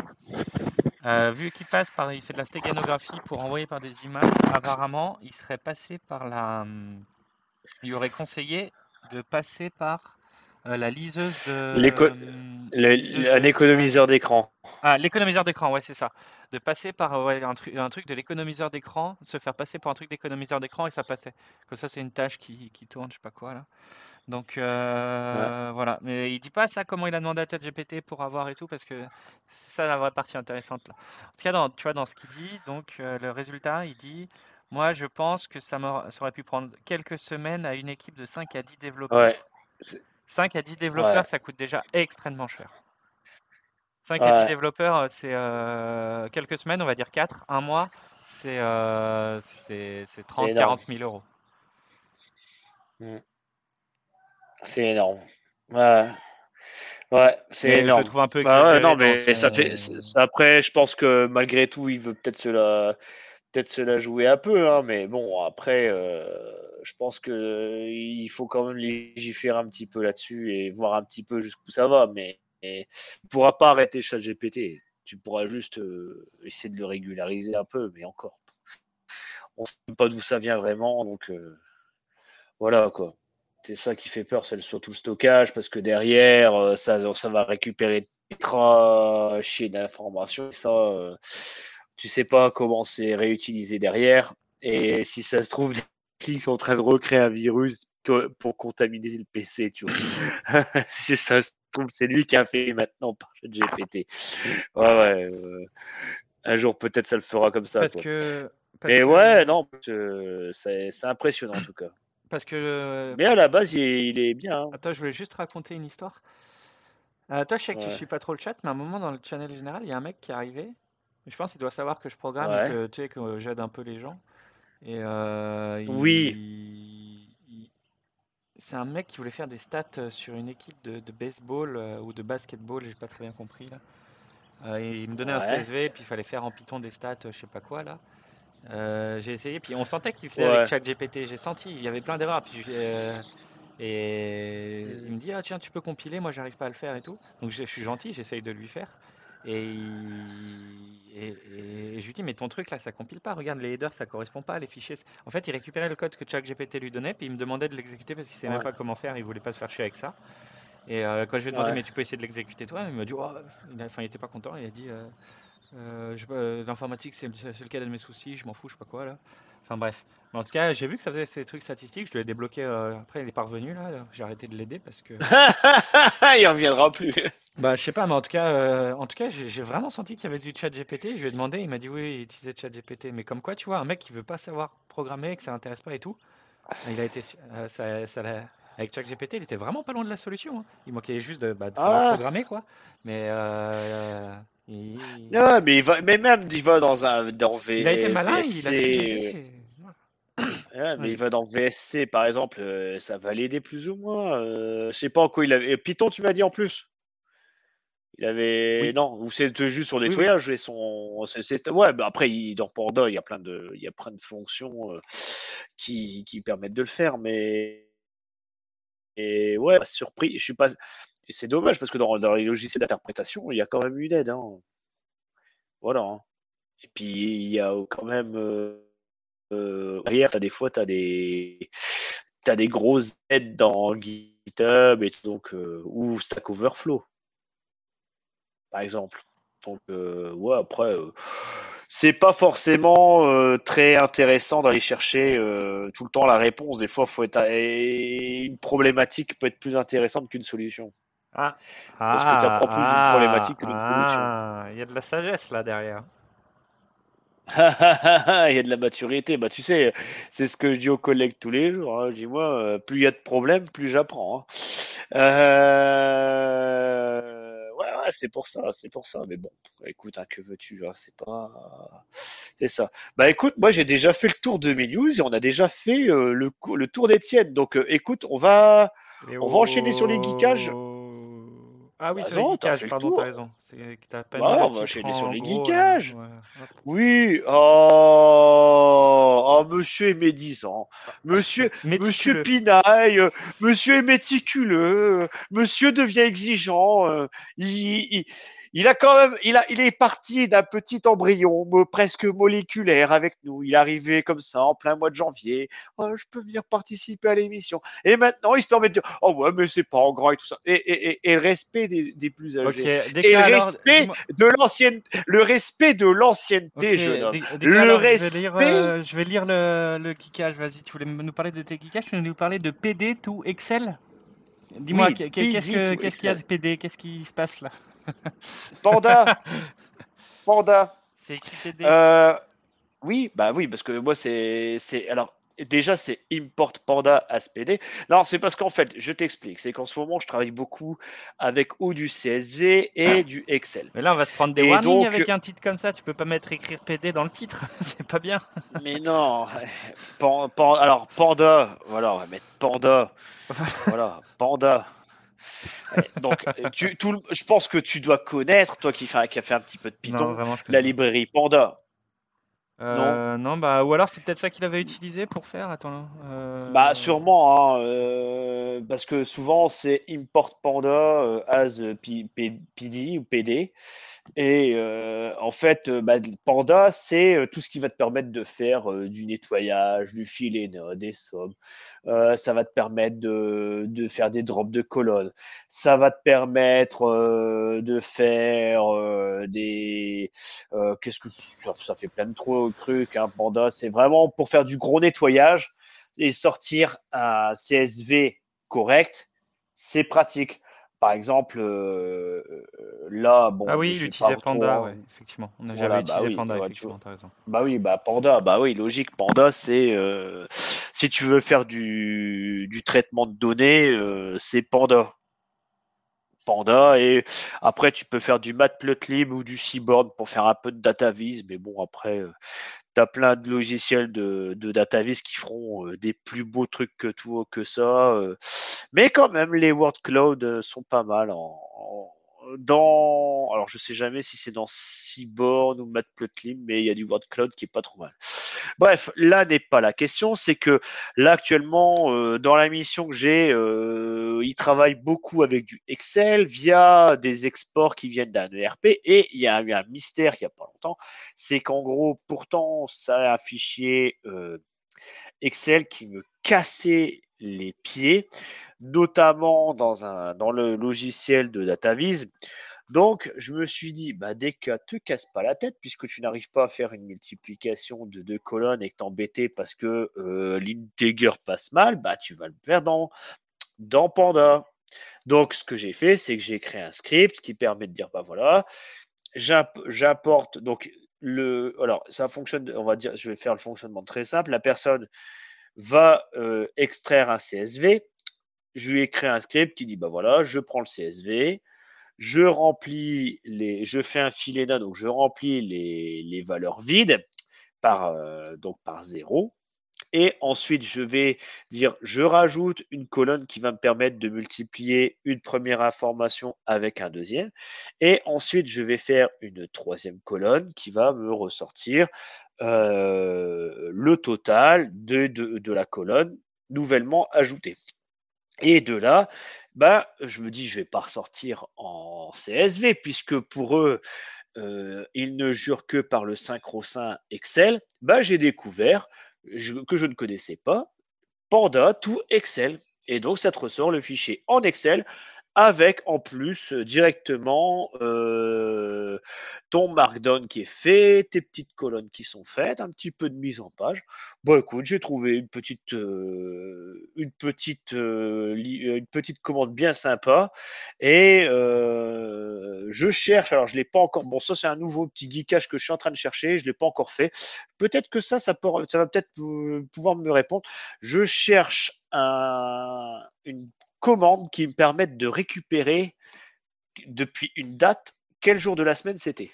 vu qu'il passe par, il fait de la stéganographie pour envoyer par des images, apparemment, il serait passé par la, hum, il aurait conseillé de passer par euh, la liseuse de, L'éco- Le- liseuse un de- économiseur d'écran. ah, l'économiseur d'écran, ouais, c'est ça. De passer par euh, ouais, un, truc, un truc de l'économiseur d'écran, de se faire passer par un truc d'économiseur d'écran et ça passait. Comme ça, c'est une tâche qui, qui tourne, je sais pas quoi, là. Donc, euh, voilà. Mais il dit pas ça, comment il a demandé à ChatGPT pour avoir et tout, parce que c'est ça la vraie partie intéressante, là. En tout cas, dans, tu vois, dans ce qu'il dit, donc, euh, le résultat, il dit Moi, je pense que ça aurait pu prendre quelques semaines à une équipe de 5 à 10 développeurs. Ouais. 5 à 10 développeurs, Ouais. ça coûte déjà extrêmement cher. 5 à 10 Ouais. développeurs, euh, c'est euh, quelques semaines, on va dire 4, un mois, c'est euh, c'est c'est 30, énorme. 40 000 euros. C'est énorme. Ouais. Ouais, c'est Mais je énorme. trouve un peu Bah ouais, non, mais ça fait. après, je pense que malgré tout, il veut peut-être se la, peut-être se la jouer un peu, hein, mais bon, après, euh, je pense que il faut quand même légiférer un petit peu là-dessus et voir un petit peu jusqu'où ça va, mais, tu pourras pas arrêter ChatGPT. Tu pourras juste euh, essayer de le régulariser un peu, mais encore. On sait pas d'où ça vient vraiment, donc euh, voilà quoi. C'est ça qui fait peur, c'est surtout le stockage, parce que derrière, ça, va récupérer des trachées d'informations. Ça, tu sais pas comment c'est réutilisé derrière. Et si ça se trouve, ils sont en train de recréer un virus pour contaminer le PC, tu vois. si ça se trouve, c'est lui qui a fait maintenant par GPT. Ouais, ouais. euh, un jour, peut-être, ça le fera comme ça. Parce quoi. que. Parce Mais que, ouais, non, euh, c'est impressionnant en tout cas. Parce que. Mais à la base, il est, il est bien. hein. Attends, je voulais juste raconter une histoire. Euh, toi, je sais que tu Ouais. suis pas trop le chat, mais à un moment dans le channel général, il y a un mec qui est arrivé. Je pense qu'il doit savoir que je programme Ouais. et que tu sais que j'aide un peu les gens. Et euh, Oui. il- il- c'est un mec qui voulait faire des stats euh, sur une équipe de, de baseball euh, ou de basketball, j'ai pas très bien compris là. Euh, et il me donnait un. CSV, puis il fallait faire en Python des stats, euh, je sais pas quoi là. Euh, j'ai essayé, puis on sentait qu'il faisait Ouais. avec ChatGPT. J'ai senti, il y avait plein d'erreurs. Puis euh, et il me dit ah tiens tu peux compiler, moi j'arrive pas à le faire et tout. Donc je, je suis gentil, j'essaye de lui faire. Et, il- et, et- et je lui dis mais ton truc là ça compile pas. Regarde les headers ça correspond pas, les fichiers. En fait il récupérait le code que ChatGPT lui donnait, puis il me demandait de l'exécuter parce qu'il savait même pas comment faire. Il voulait pas se faire chier avec ça. Et euh, quand je lui ai demandé Ouais. mais tu peux essayer de l'exécuter toi, il m'a dit oh, il était pas content. Il a dit euh, euh, l'informatique c'est le, le cas de mes soucis, je m'en fous, je sais pas quoi là. Enfin bref. Mais en tout cas, j'ai vu que ça faisait ces trucs statistiques, je lui ai débloqué. euh, après, il est parvenu là, j'ai arrêté de l'aider parce que. il reviendra plus. Bah, je sais pas, mais en tout cas, euh, en tout cas, j'ai vraiment senti qu'il y avait du chat GPT. Je lui ai demandé, il m'a dit oui, il utilisait chat GPT. Mais comme quoi, tu vois, un mec qui veut pas savoir programmer, que ça l'intéresse pas et tout, il a été, euh, ça, ça l'a- avec chat GPT, il était vraiment pas loin de la solution. hein. Il manquait juste de, bah, de savoir Ah. programmer, quoi. Mais euh, il, Non, mais, il va, mais même il va dans un dans v, il a été malin, il a VSC, l'aider. ouais, mais Ouais. il va dans VSC par exemple, euh, ça va l'aider plus ou moins. Euh, je sais pas en quoi il avait. Python, tu m'as dit en plus. Il avait Oui. non ou c'est juste oui. nettoyage et son c'est- c'est- ouais bah après il, dans Panda il y a plein de il y a plein de fonctions euh, qui, qui permettent de le faire mais et ouais surpris je suis pas c'est dommage parce que dans, les logiciels d'interprétation il y a quand même une aide hein. voilà hein. et puis il y a quand même euh, euh, derrière des fois t'as des t'as des grosses aides dans GitHub et donc euh, ou Stack Overflow par exemple. Donc, euh, ouais, après, c'est pas forcément très intéressant d'aller chercher tout le temps la réponse. Des fois, faut être une problématique peut être plus intéressante qu'une solution. Ah. Parce que tu apprends plus d'une problématique que solution. ah, Il y a de la sagesse là derrière. Il y a de la maturité. Bah, tu sais, c'est ce que je dis aux collègues tous les jours. hein. Je dis, moi, euh, plus il y a de problèmes, plus j'apprends. hein. Euh, Ouais, ouais, c'est pour ça, c'est pour ça. Mais bon, écoute, hein, que veux-tu C'est pas. C'est ça. Bah, écoute, moi, j'ai déjà fait le tour de mes news et on a déjà fait euh, le, le tour des tiennes. Donc, euh, écoute, on va. Et On va enchaîner sur les geekages. Ah oui, Bah sur les non, t'as geekages, fait le pardon, tour. t'as raison. C'est que t'as pas Bah, va titre enchaîner sur les geekages. Ouais, hop. Oui, oh, oh, monsieur est médisant, monsieur, monsieur pinaille, euh, monsieur est méticuleux, euh, monsieur devient exigeant, euh, il, il, il a quand même, il a, il est parti d'un petit embryon presque moléculaire avec nous. Il est arrivé comme ça en plein mois de janvier. Oh, je peux venir participer à l'émission. Et maintenant, il se permet de dire, oh ouais, mais c'est pas en grand et tout ça. Et, et, et, et le respect des, des plus âgés. Et le respect de l'ancienne, le respect de l'ancienneté, jeune homme. Le alors, je vais lire, respect- euh, je vais lire le, le geekage. Vas-y, tu voulais nous parler de tes geekages Tu voulais nous parler de PD to Excel? Dis-moi, Oui, qu'est-ce qu'il y a de. PD Qu'est-ce qui se passe là? Panda, Panda. C'est écrit PD. Euh, oui, bah oui, parce que moi c'est, c'est, alors déjà c'est import Panda SPD. Non, c'est parce qu'en fait, je t'explique, c'est qu'en ce moment je travaille beaucoup avec ou du CSV et du Excel. Mais là, on va se prendre des et warnings donc- avec un titre comme ça. Tu peux pas mettre écrire PD dans le titre. C'est pas bien. Mais non, Pan- Pan- alors Panda, voilà, on va mettre Panda, voilà, Panda. Donc, tu, tout, je pense que tu dois connaître, toi qui, qui a fait un petit peu de Python, non, vraiment, la librairie Panda. Euh, non, bah, ou alors c'est peut-être ça qu'il avait utilisé pour faire. Attends. euh, Bah sûrement, hein, euh, parce que souvent c'est import panda as PD ou PD. Et euh, en fait, euh, bah, panda, c'est euh, tout ce qui va te permettre de faire euh, du nettoyage, du filet des sommes. Euh, ça va te permettre de, de faire des drops de colonnes. Ça va te permettre euh, de faire euh, des... euh, Qu'est-ce que... Ça, ça fait plein de trop- trucs, hein, panda. C'est vraiment pour faire du gros nettoyage et sortir un CSV correct, c'est pratique. Par exemple, euh, euh, là, bon, Ah oui, il utilisait Panda, hein. ouais, effectivement. On a Voilà, jamais bah utilisé oui, Panda, tu effectivement, raison. Bah oui, bah Panda, bah oui, logique. Panda, c'est euh, si tu veux faire du, du traitement de données, euh, c'est Panda. Panda et après tu peux faire du Matplotlib ou du Seaborn pour faire un peu de DataVis, mais bon après euh, t'as plein de logiciels de, de DataVis qui feront euh, des plus beaux trucs que tout que ça, euh. mais quand même les word cloud euh, sont pas mal en, en- dans alors je sais jamais si c'est dans Seaborn ou Matplotlib, mais il y a du word cloud qui est pas trop mal. Bref, là n'est pas la question, c'est que là actuellement euh, dans la mission que j'ai, euh, il travaille beaucoup avec du Excel via des exports qui viennent d'un ERP et il y a eu un mystère il y a pas longtemps, c'est qu'en gros pourtant ça a un fichier euh, Excel qui me cassait les pieds, notamment dans un dans le logiciel de DataVis. Donc, je me suis dit, bah, dès que te casse pas la tête, puisque tu n'arrives pas à faire une multiplication de deux colonnes et que t'embêter parce que euh, l'integer passe mal, bah, tu vas le faire dans, dans Panda. Donc, ce que j'ai fait, c'est que j'ai créé un script qui permet de dire, bah voilà, j'imp- j'importe, donc, le, alors, ça fonctionne, on va dire, je vais faire le fonctionnement très simple. La personne va euh, extraire un CSV. Je lui ai créé un script qui dit, bah voilà, je prends le CSV, je remplis les, je fais un filet là, donc je remplis les, les valeurs vides par, euh, donc par zéro. Et ensuite, je vais dire, je rajoute une colonne qui va me permettre de multiplier une première information avec un deuxième. Et ensuite, je vais faire une troisième colonne qui va me ressortir euh, le total de, de, la colonne nouvellement ajoutée. Et de là, bah, je me dis, je vais pas ressortir en CSV, puisque pour eux, euh, ils ne jurent que par le synchro-saint Excel. Bah, j'ai découvert que je ne connaissais pas Panda to Excel. Et donc, ça te ressort le fichier en Excel avec en plus euh, directement euh, ton markdown qui est fait, tes petites colonnes qui sont faites, un petit peu de mise en page. Bon, écoute, j'ai trouvé une petite, euh, une petite, une petite commande bien sympa et je cherche. Alors, je l'ai pas encore. Bon, ça c'est un nouveau petit geekage que je suis en train de chercher. Je l'ai pas encore fait. Peut-être que ça, ça, ça va peut-être pouvoir me répondre. Je cherche un, une commande qui me permette de récupérer depuis une date quel jour de la semaine c'était.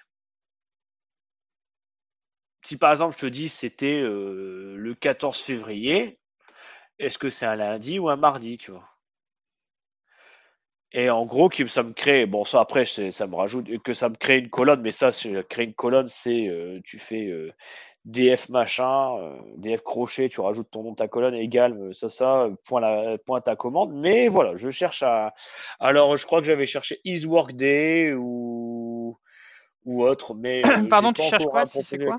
Si par exemple je te dis c'était euh, le 14 février, est-ce que c'est un lundi ou un mardi, tu vois? Et en gros, ça me crée, bon ça après ça me rajoute que ça me crée une colonne, mais ça, créer une colonne, c'est euh, tu fais euh, DF machin, euh, DF crochet, tu rajoutes ton nom de ta colonne égale euh, ça ça euh, point la point ta commande. Mais voilà, je cherche à. Alors je crois que j'avais cherché Is Workday ou ou autre, mais Pardon, tu cherches quoi à si c'est proposer. quoi?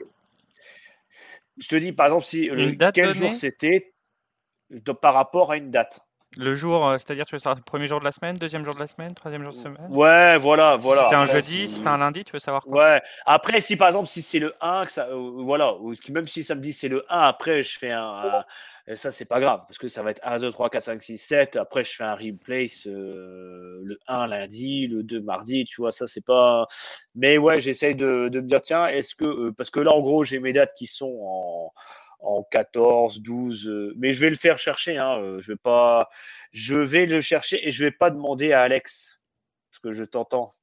Je te dis par exemple si le- quel donnée? jour c'était par rapport à une date. Le jour, euh, c'est-à-dire tu veux savoir le premier jour de la semaine, deuxième jour de la semaine, troisième jour de semaine? Ouais, voilà, Si voilà. c'était un Après, jeudi, si- si c'était un lundi, tu veux savoir quoi? Ouais. Après, si par exemple, si c'est le 1, que ça, euh, voilà, ou même si ça me dit c'est le 1, après je fais un. et ça, c'est pas grave, parce que ça va être 1, 2, 3, 4, 5, 6, 7. Après, je fais un replace euh, le 1 lundi, le 2 mardi, tu vois, ça, c'est pas. Mais ouais, j'essaye de, de me dire, tiens, est-ce que. euh, parce que là, en gros, j'ai mes dates qui sont en, en 14, 12. euh, mais je vais le faire chercher, hein, euh, je vais pas. Je vais le chercher et je vais pas demander à Alex, parce que je t'entends.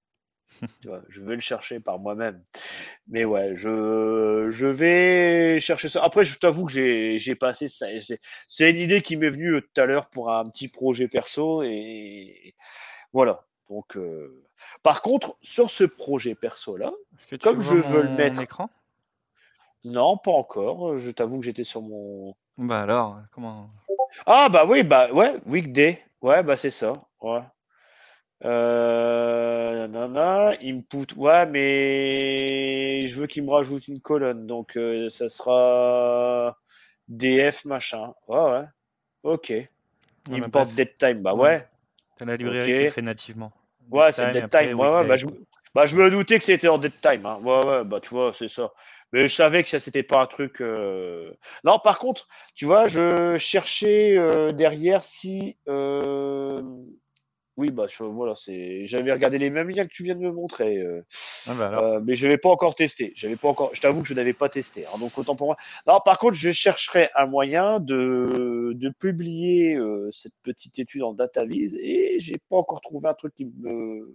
Tu vois, je vais le chercher par moi-même. Mais ouais, je, je vais chercher ça. Après, je t'avoue que j'ai, j'ai passé ça. C'est, une idée qui m'est venue euh, tout à l'heure pour un petit projet perso et voilà. Donc, euh, par contre, sur ce projet perso-là, comme je veux le mettre, écran? Non, pas encore. Je t'avoue que j'étais sur mon. Bah alors, comment Ah bah oui, bah ouais, weekday. Ouais, bah c'est ça. Ouais. Euh, nanana, input, ouais, mais je veux qu'il me rajoute une colonne, donc euh, ça sera DF machin. Ouais, ouais. Ok. Ouais, Import dead time, bah Ouais. T'as la librairie Ok. qui fait nativement. Ouais, c'est Dead dead après time. Ouais, ouais, bah je, bah, je me doutais que c'était en dead time. Hein. Ouais, ouais, bah tu vois, c'est ça. Mais je savais que ça, c'était pas un truc. euh, Non, par contre, tu vois, je cherchais euh, derrière si. euh, Oui, bah je- voilà, c'est. J'avais regardé les mêmes liens que tu viens de me montrer. euh, Ah bah euh, mais je n'avais pas encore testé. J'avais pas encore. Je t'avoue que je n'avais pas testé. hein, donc autant pour moi. Non, par contre, je chercherai un moyen de, de publier euh, cette petite étude en DataVis et j'ai pas encore trouvé un truc qui me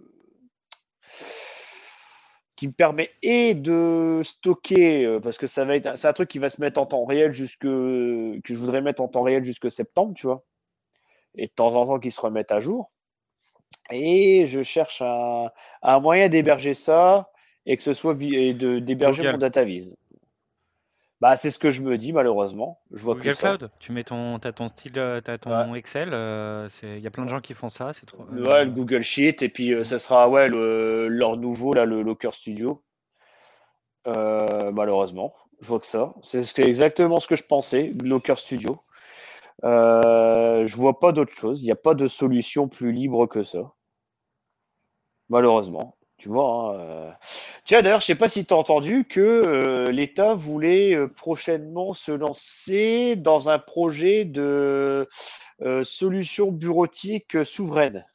qui me permet et de stocker euh, parce que ça va être c'est un truc qui va se mettre en temps réel jusque que je voudrais mettre en temps réel jusque septembre, tu vois. Et de temps en temps qui se remette à jour. Et je cherche un, un moyen d'héberger ça et que ce soit et de d'héberger mon DataVis. Bah, c'est ce que je me dis malheureusement. Je vois que Google ça. Cloud, tu mets ton, t'as ton style, euh, t'as ton Excel. euh, Il y a plein de gens qui font ça. C'est trop. euh, Ouais, le Google Sheet et puis euh, ça sera ouais le, leur nouveau là le Locker Studio. Euh, malheureusement, je vois que ça. C'est ce exactement ce que je pensais, Locker Studio. Euh, je vois pas d'autre chose. Il n'y a pas de solution plus libre que ça. Malheureusement. Tu vois. hein, euh. Tiens, d'ailleurs, je sais pas si tu as entendu que euh, l'État voulait euh, prochainement se lancer dans un projet de euh, solution bureautique souveraine.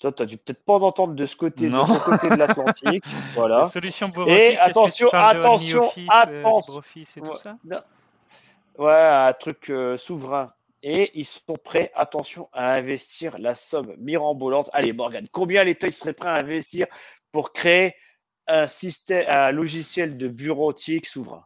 Toi, tu as dû peut-être pas en entendre de ce côté, de Non. ce côté de l'Atlantique. voilà. Bureautiques, Et attention, de attention, euh, attention. Tout Ouais. Ouais, un truc euh, souverain. Et ils sont prêts, attention, à investir la somme mirambolante. Allez, Morgan, combien l'État serait prêt à investir pour créer un système, un logiciel de bureautique souverain?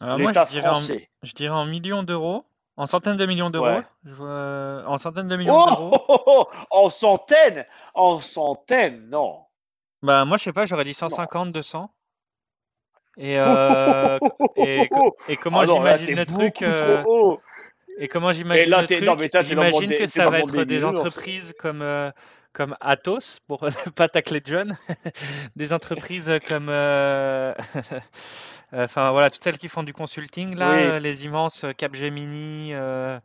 Moi, L'État je dirais, en, français. je dirais en millions d'euros, en centaines de millions d'euros. Ouais. Vois- En centaines de millions Oh, d'euros. oh, oh, oh, en centaines, en centaines, non. Bah moi, je sais pas, j'aurais dit 150, 200. Et, euh, et, et comment j'imagine le truc beaucoup euh, trop haut. Et comment j'imagine le truc non, mais ça, J'imagine que ça va être des entreprises comme, euh, comme Atos, pour ne pas tacler John, des entreprises comme... euh, Enfin voilà, toutes celles qui font du consulting, là, Oui. euh, les immenses Capgemini, euh,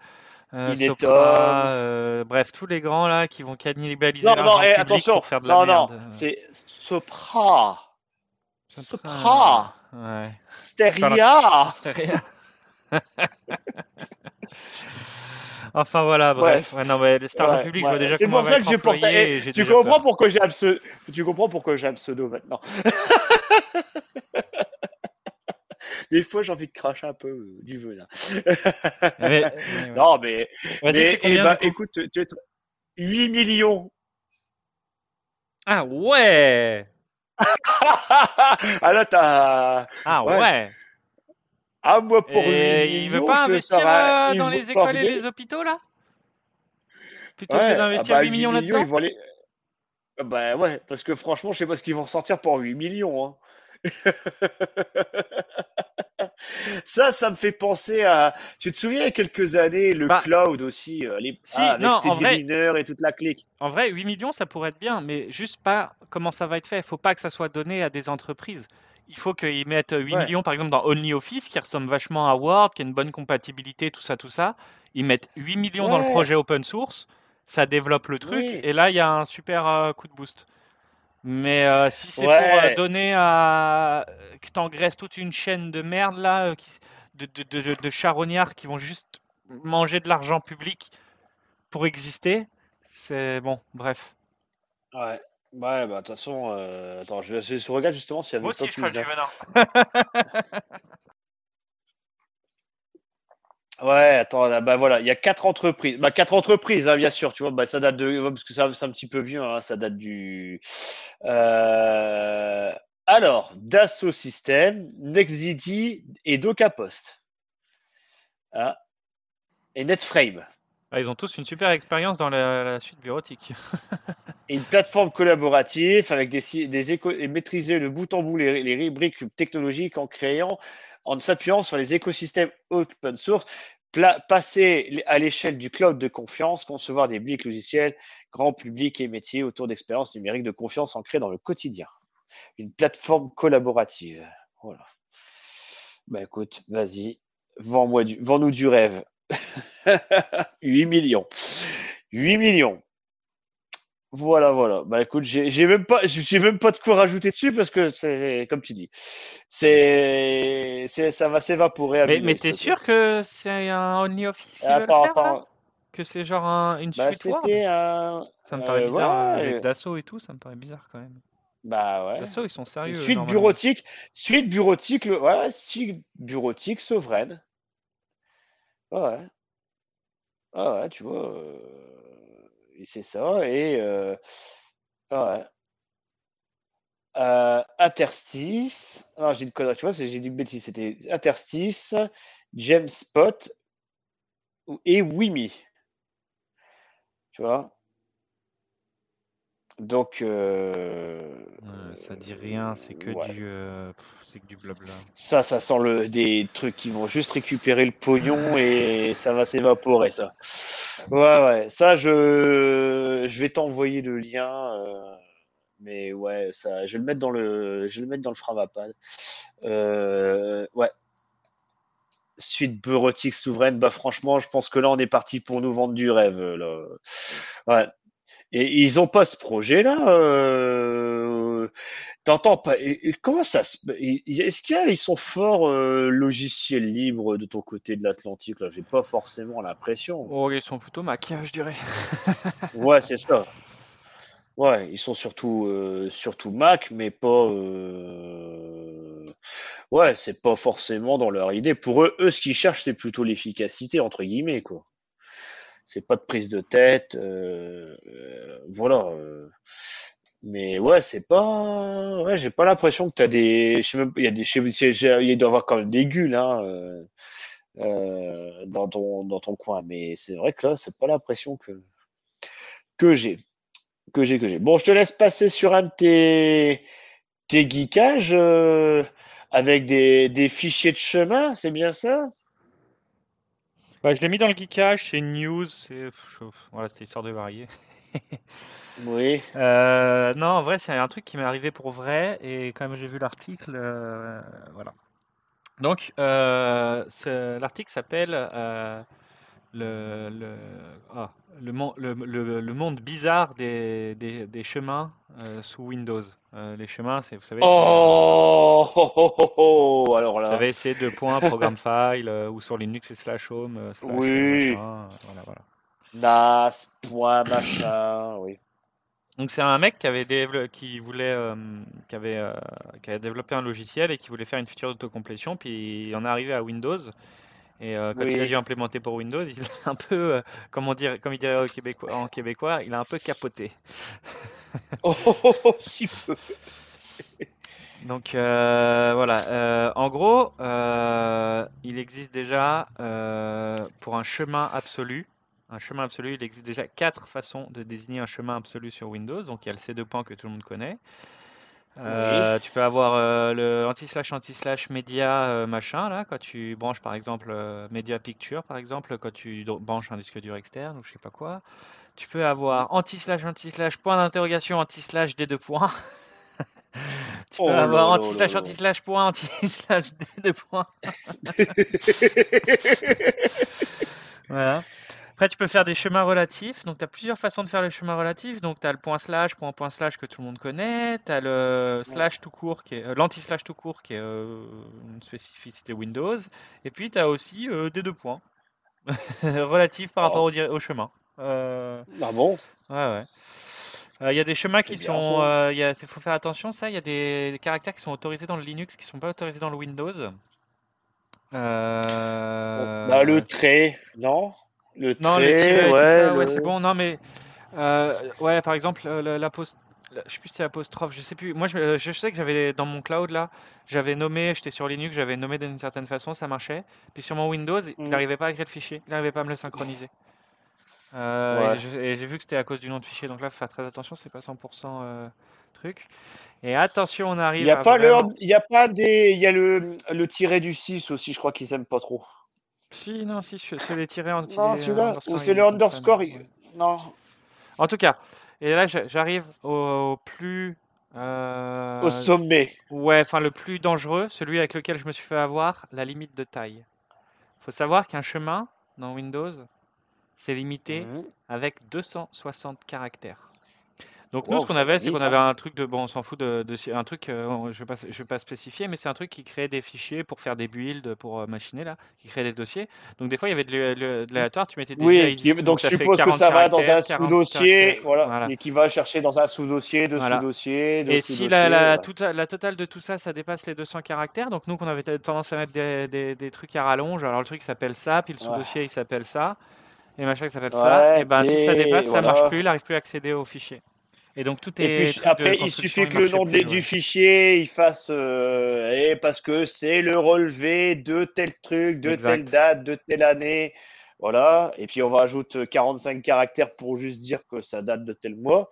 euh. Sopra, euh, bref, tous les grands là qui vont cannibaliser Non, non, eh, attention. pour faire de la Non, merde. non, c'est Sopra. Sopra. Sopra. Ouais. Steria. Enfin voilà, bref. Ouais, non, mais les Star Ouais, ouais. je vois déjà C'est pour ça que j'ai porté. eh, tu comprends pourquoi j'ai un pseudo. Tu comprends pourquoi j'ai un pseudo maintenant. Des fois, j'ai envie de cracher un peu euh, du venin. Mais- mais ouais. Non, mais, mais combien, eh ben, écoute, tu- tu- 8 millions. Ah ouais ah là, t'as. Ah Ouais. Ah, moi, pour 8 Et millions, il veut pas investir euh, dans les écoles et les hôpitaux là? Plutôt Ouais, que ah d'investir bah, 8 millions ils là-dedans vont aller. Ah Bah ouais, parce que franchement, je sais pas ce qu'ils vont ressortir pour 8 millions. hein. ça, ça me fait penser à. Tu te souviens il y a quelques années, le Bah, cloud aussi, euh, les... si, ah, non, en vrai- et toute la clique. En vrai, 8 millions, ça pourrait être bien, mais juste pas comment ça va être fait. Il faut pas que ça soit donné à des entreprises. Il faut qu'ils mettent 8 Ouais. millions, par exemple, dans OnlyOffice, qui ressemble vachement à Word, qui a une bonne compatibilité, tout ça, tout ça. Ils mettent 8 millions dans le projet open source, ça développe le truc, Oui. et là, il y a un super euh, coup de boost. Mais euh, si c'est pour Ouais. euh, donner à. que t'engraisses toute une chaîne de merde, là, euh, qui... de, de, de, de charognards qui vont juste manger de l'argent public pour exister, c'est bon, bref. Ouais. Ouais, bah de toute façon, euh, attends, je, je, je regarde justement s'il y avait Moi aussi, je plus crache du d'infos. venin. Ouais, attends, là, bah voilà, il y a quatre entreprises. Bah quatre entreprises, hein, bien sûr, tu vois, bah ça date de, parce que c'est un petit peu vieux, hein, ça date du. Euh, Alors, Dassault Systèmes, Nexity et DocaPost. Ah. Et Netframe. Ah, ils ont tous une super expérience dans la, suite bureautique. Une plateforme collaborative avec des, des et maîtriser de bout en bout les, les rubriques technologiques en créant, en s'appuyant sur les écosystèmes open source, passer à l'échelle du cloud de confiance, concevoir des briques logiciels grand public et métier autour d'expériences numériques de confiance ancrées dans le quotidien. Une plateforme collaborative. Voilà. Bah écoute, vas-y, vends-moi du, vends-nous du rêve. 8 millions. 8 millions. Voilà, voilà. Bah écoute, j'ai même pas, j'ai même pas de quoi rajouter dessus parce que c'est, comme tu dis, c'est, ça va s'évaporer. Mais, mais t'es sûr que c'est un OnlyOffice qui veut le Attends, faire là attends. Que c'est genre un- une Bah c'était un, Ça me paraît euh, bizarre ouais, avec Dassault et tout, ça me paraît bizarre quand même. bah ouais. Dassault, ils sont sérieux. suite bureautique, suite bureautique, le, ouais, suite bureautique souveraine. Ouais, ouais, ouais, tu vois, euh, et c'est ça et euh, ouais. Euh, interstice. Non, j'ai dit connerie, tu vois, j'ai dit une bêtise. C'était interstice, James Spot et Wimi. Tu vois? Donc, euh, ça dit rien, c'est que ouais. du, euh, c'est que du blabla. Ça, ça sent le, des trucs qui vont juste récupérer le pognon et ça va s'évaporer, ça. Ouais, ouais. Ça, je, je vais t'envoyer le lien. euh, mais ouais, ça, je vais le mettre dans le, je vais le mettre dans le Fravapad. Ouais. Suite bureautique souveraine, bah franchement, je pense que là, on est parti pour nous vendre du rêve. Là. Ouais. Et ils ont pas ce projet-là. Euh... T'entends pas. et- et comment ça se. Est-ce qu'il y a- ils sont forts euh, logiciels libres de ton côté de l'Atlantique là? J'ai pas forcément l'impression. Oh, ils sont plutôt Mac, je dirais. Ouais, c'est ça. Ouais, ils sont surtout euh, surtout Mac, mais pas. Ouais, c'est pas forcément dans leur idée. Pour eux, eux, ce qu'ils cherchent, c'est plutôt l'efficacité entre guillemets, quoi. C'est pas de prise de tête. euh, euh, voilà. euh. Mais ouais, c'est pas. Ouais, j'ai pas l'impression que t'as des. Il y a des. Il doit y avoir quand même des gueules hein, dans ton dans ton coin. Mais c'est vrai que là, c'est pas l'impression que que j'ai que j'ai que j'ai. Bon, je te laisse passer sur un de tes tes geekages avec des des fichiers de chemin. C'est bien ça? Bah, je l'ai mis dans le geekage, c'est une news, c'est voilà, c'était histoire de varier. Oui. Euh, non, en vrai, c'est un truc qui m'est arrivé pour vrai, et quand même j'ai vu l'article, euh, voilà. Donc, euh, l'article s'appelle le, le, ah, le, le, le, monde bizarre des, des, des chemins euh, sous Windows. Euh, les chemins, c'est, vous savez. Oh, oh, oh, oh, Alors là. Vous savez, c'est deux points, programme file, euh, ou sur Linux, c'est slash home, slash oui. machin, voilà, voilà. NAS, point, machin, oui. Donc c'est un mec qui avait qui voulait, qui avait, qui avait développé un logiciel et qui voulait faire une feature d'autocomplétion, puis il en est arrivé à Windows. Et euh, quand il a dû implémenter pour Windows, il a un peu, euh, comment dire, comme il dirait au québécois, en québécois, il a un peu capoté. oh, oh, oh, oh si peu. Donc euh, voilà, en gros, il existe déjà pour un chemin absolu, un chemin absolu, il existe déjà quatre façons de désigner un chemin absolu sur Windows. Donc il y a le C2 points que tout le monde connaît. Euh, tu peux avoir euh, le anti-slash anti-slash média euh, machin là quand tu branches par exemple média picture par exemple quand tu branches un disque dur externe ou je sais pas quoi. Tu peux avoir anti-slash anti-slash point d'interrogation anti-slash des deux points. tu peux oh avoir anti-slash anti-slash point anti-slash des deux points. voilà. Après, tu peux faire des chemins relatifs. Donc, tu as plusieurs façons de faire les chemins relatifs. Donc, tu as le point slash, point point slash que tout le monde connaît. Tu as le slash tout court, qui est euh, l'anti-slash tout court, qui est euh, une spécificité Windows. Et puis, tu as aussi euh, des deux points relatifs par rapport au, au, chemin. ah bon? Ouais, ouais. Il y a des chemins qui sont. Il faut faire attention, ça. Il y a des, des, caractères qui sont autorisés dans le Linux qui ne sont pas autorisés dans le Windows. Bah, le trait, non? Le non, les ouais, ouais c'est bon. Non, mais euh, ouais, par exemple, euh, la, post, je sais plus si c'est apostrophe, je sais plus. Moi, je, je sais que j'avais dans mon cloud là, j'avais nommé, j'étais sur Linux, j'avais nommé d'une certaine façon, ça marchait. Puis sur mon Windows, il mm. n'arrivait pas à créer le fichier, il n'arrivait pas à me le synchroniser. Euh, et j'ai vu que c'était à cause du nom de fichier, donc là, faut faire très attention, c'est pas 100% truc. Et attention, on arrive. Il n'y a, pas il y a pas des, il y a le, le tiré du 6 aussi, je crois qu'ils aiment pas trop. Si, non, si, c'est les tirés en Non, celui-là, c'est le underscore. Non. En tout cas, et là, j'arrive au, plus. Euh... Au sommet. Ouais, enfin, le plus dangereux, celui avec lequel je me suis fait avoir, la limite de taille. Il faut savoir qu'un chemin dans Windows, c'est limité mmh. avec 260 caractères. Donc nous, ce qu'on avait, c'est qu'on avait hein. un truc de, bon, on s'en fout de, un truc, euh, je vais je vais pas spécifier, mais c'est un truc qui crée des fichiers pour faire des builds pour euh, machiner là, qui crée des dossiers. Donc des fois, il y avait de l'aléatoire, tu mettais des Oui, donc, je suppose que ça va dans un sous-dossier, voilà, et qui va chercher dans un sous-dossier, de sous-dossier, Et si la, la, la, totale de tout ça, ça dépasse les 200 caractères, donc nous, qu'on avait tendance à mettre des, des, des, trucs à rallonge, alors le truc s'appelle ça, puis le sous-dossier, il s'appelle ça, et machin qui s'appelle ça, et ben si ça dépasse, ça marche plus, il n'arrive plus à accéder au fichier. Et donc tout est. puis après, il suffit que le nom du fichier il fasse euh, parce que c'est le relevé de tel truc, de telle date, de telle année. Voilà. Et puis on va ajouter 45 caractères pour juste dire que ça date de tel mois.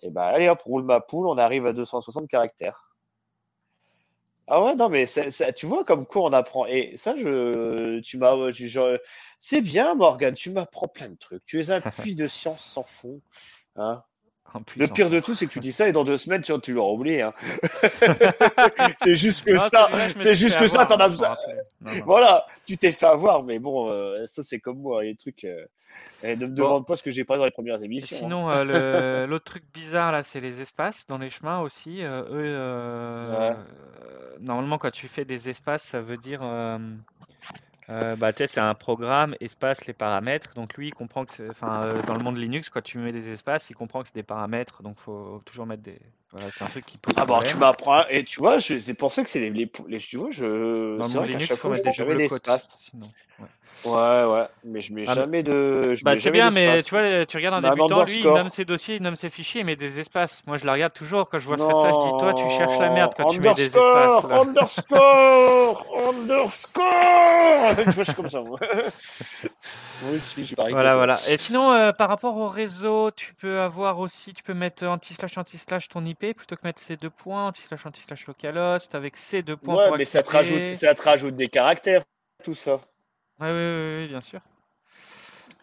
Et ben allez hop, roule ma poule, on arrive à 260 caractères. Ah ouais, non, mais ça, tu vois comme quoi on apprend. Et ça, je, tu m'as, c'est bien, Morgan, tu m'apprends plein de trucs. Tu es un puits de science sans fond. Hein le pire de tout, c'est que tu dis ça et dans deux semaines, tu, tu l'auras oublié. Hein. c'est juste que ça, c'est juste que ça, t'en as besoin. Voilà, tu t'es fait avoir, mais bon, euh, ça c'est comme moi, les trucs. Euh, ne me demande pas ce que j'ai pas dans les premières émissions. Sinon, euh, l'autre truc bizarre là, c'est les espaces dans les chemins aussi. eux, normalement, quand tu fais des espaces, ça veut dire euh, bah, c'est un programme, espace, les paramètres. Donc lui, il comprend que, enfin, euh, dans le monde Linux, quand tu mets des espaces, il comprend que c'est des paramètres. Donc faut toujours mettre des. Voilà, c'est un truc qui pose. Ah bah tu m'apprends et tu vois, j'ai pensé que c'est les, les, tu vois, je. Dans le monde Linux, il faut mettre des espaces. Sinon, ouais. Ouais, ouais, mais je mets ah, jamais de. bah, c'est bien, mais tu vois, tu regardes un débutant, lui, il nomme ses dossiers, il nomme ses fichiers, il met des espaces. Moi, je la regarde toujours quand je vois se faire ça, je dis, toi, tu cherches la merde quand tu mets des espaces. Là. Underscore Underscore Je suis comme ça, moi. moi aussi, je pareil. Voilà, voilà. Et sinon, euh, par rapport au réseau, tu peux avoir aussi, tu peux mettre anti-slash anti-slash ton IP plutôt que mettre ces deux points, anti-slash anti-slash localhost avec ces deux points. Ouais, mais ça te, rajoute, ça te rajoute des caractères, tout ça. Oui, oui, oui, bien sûr.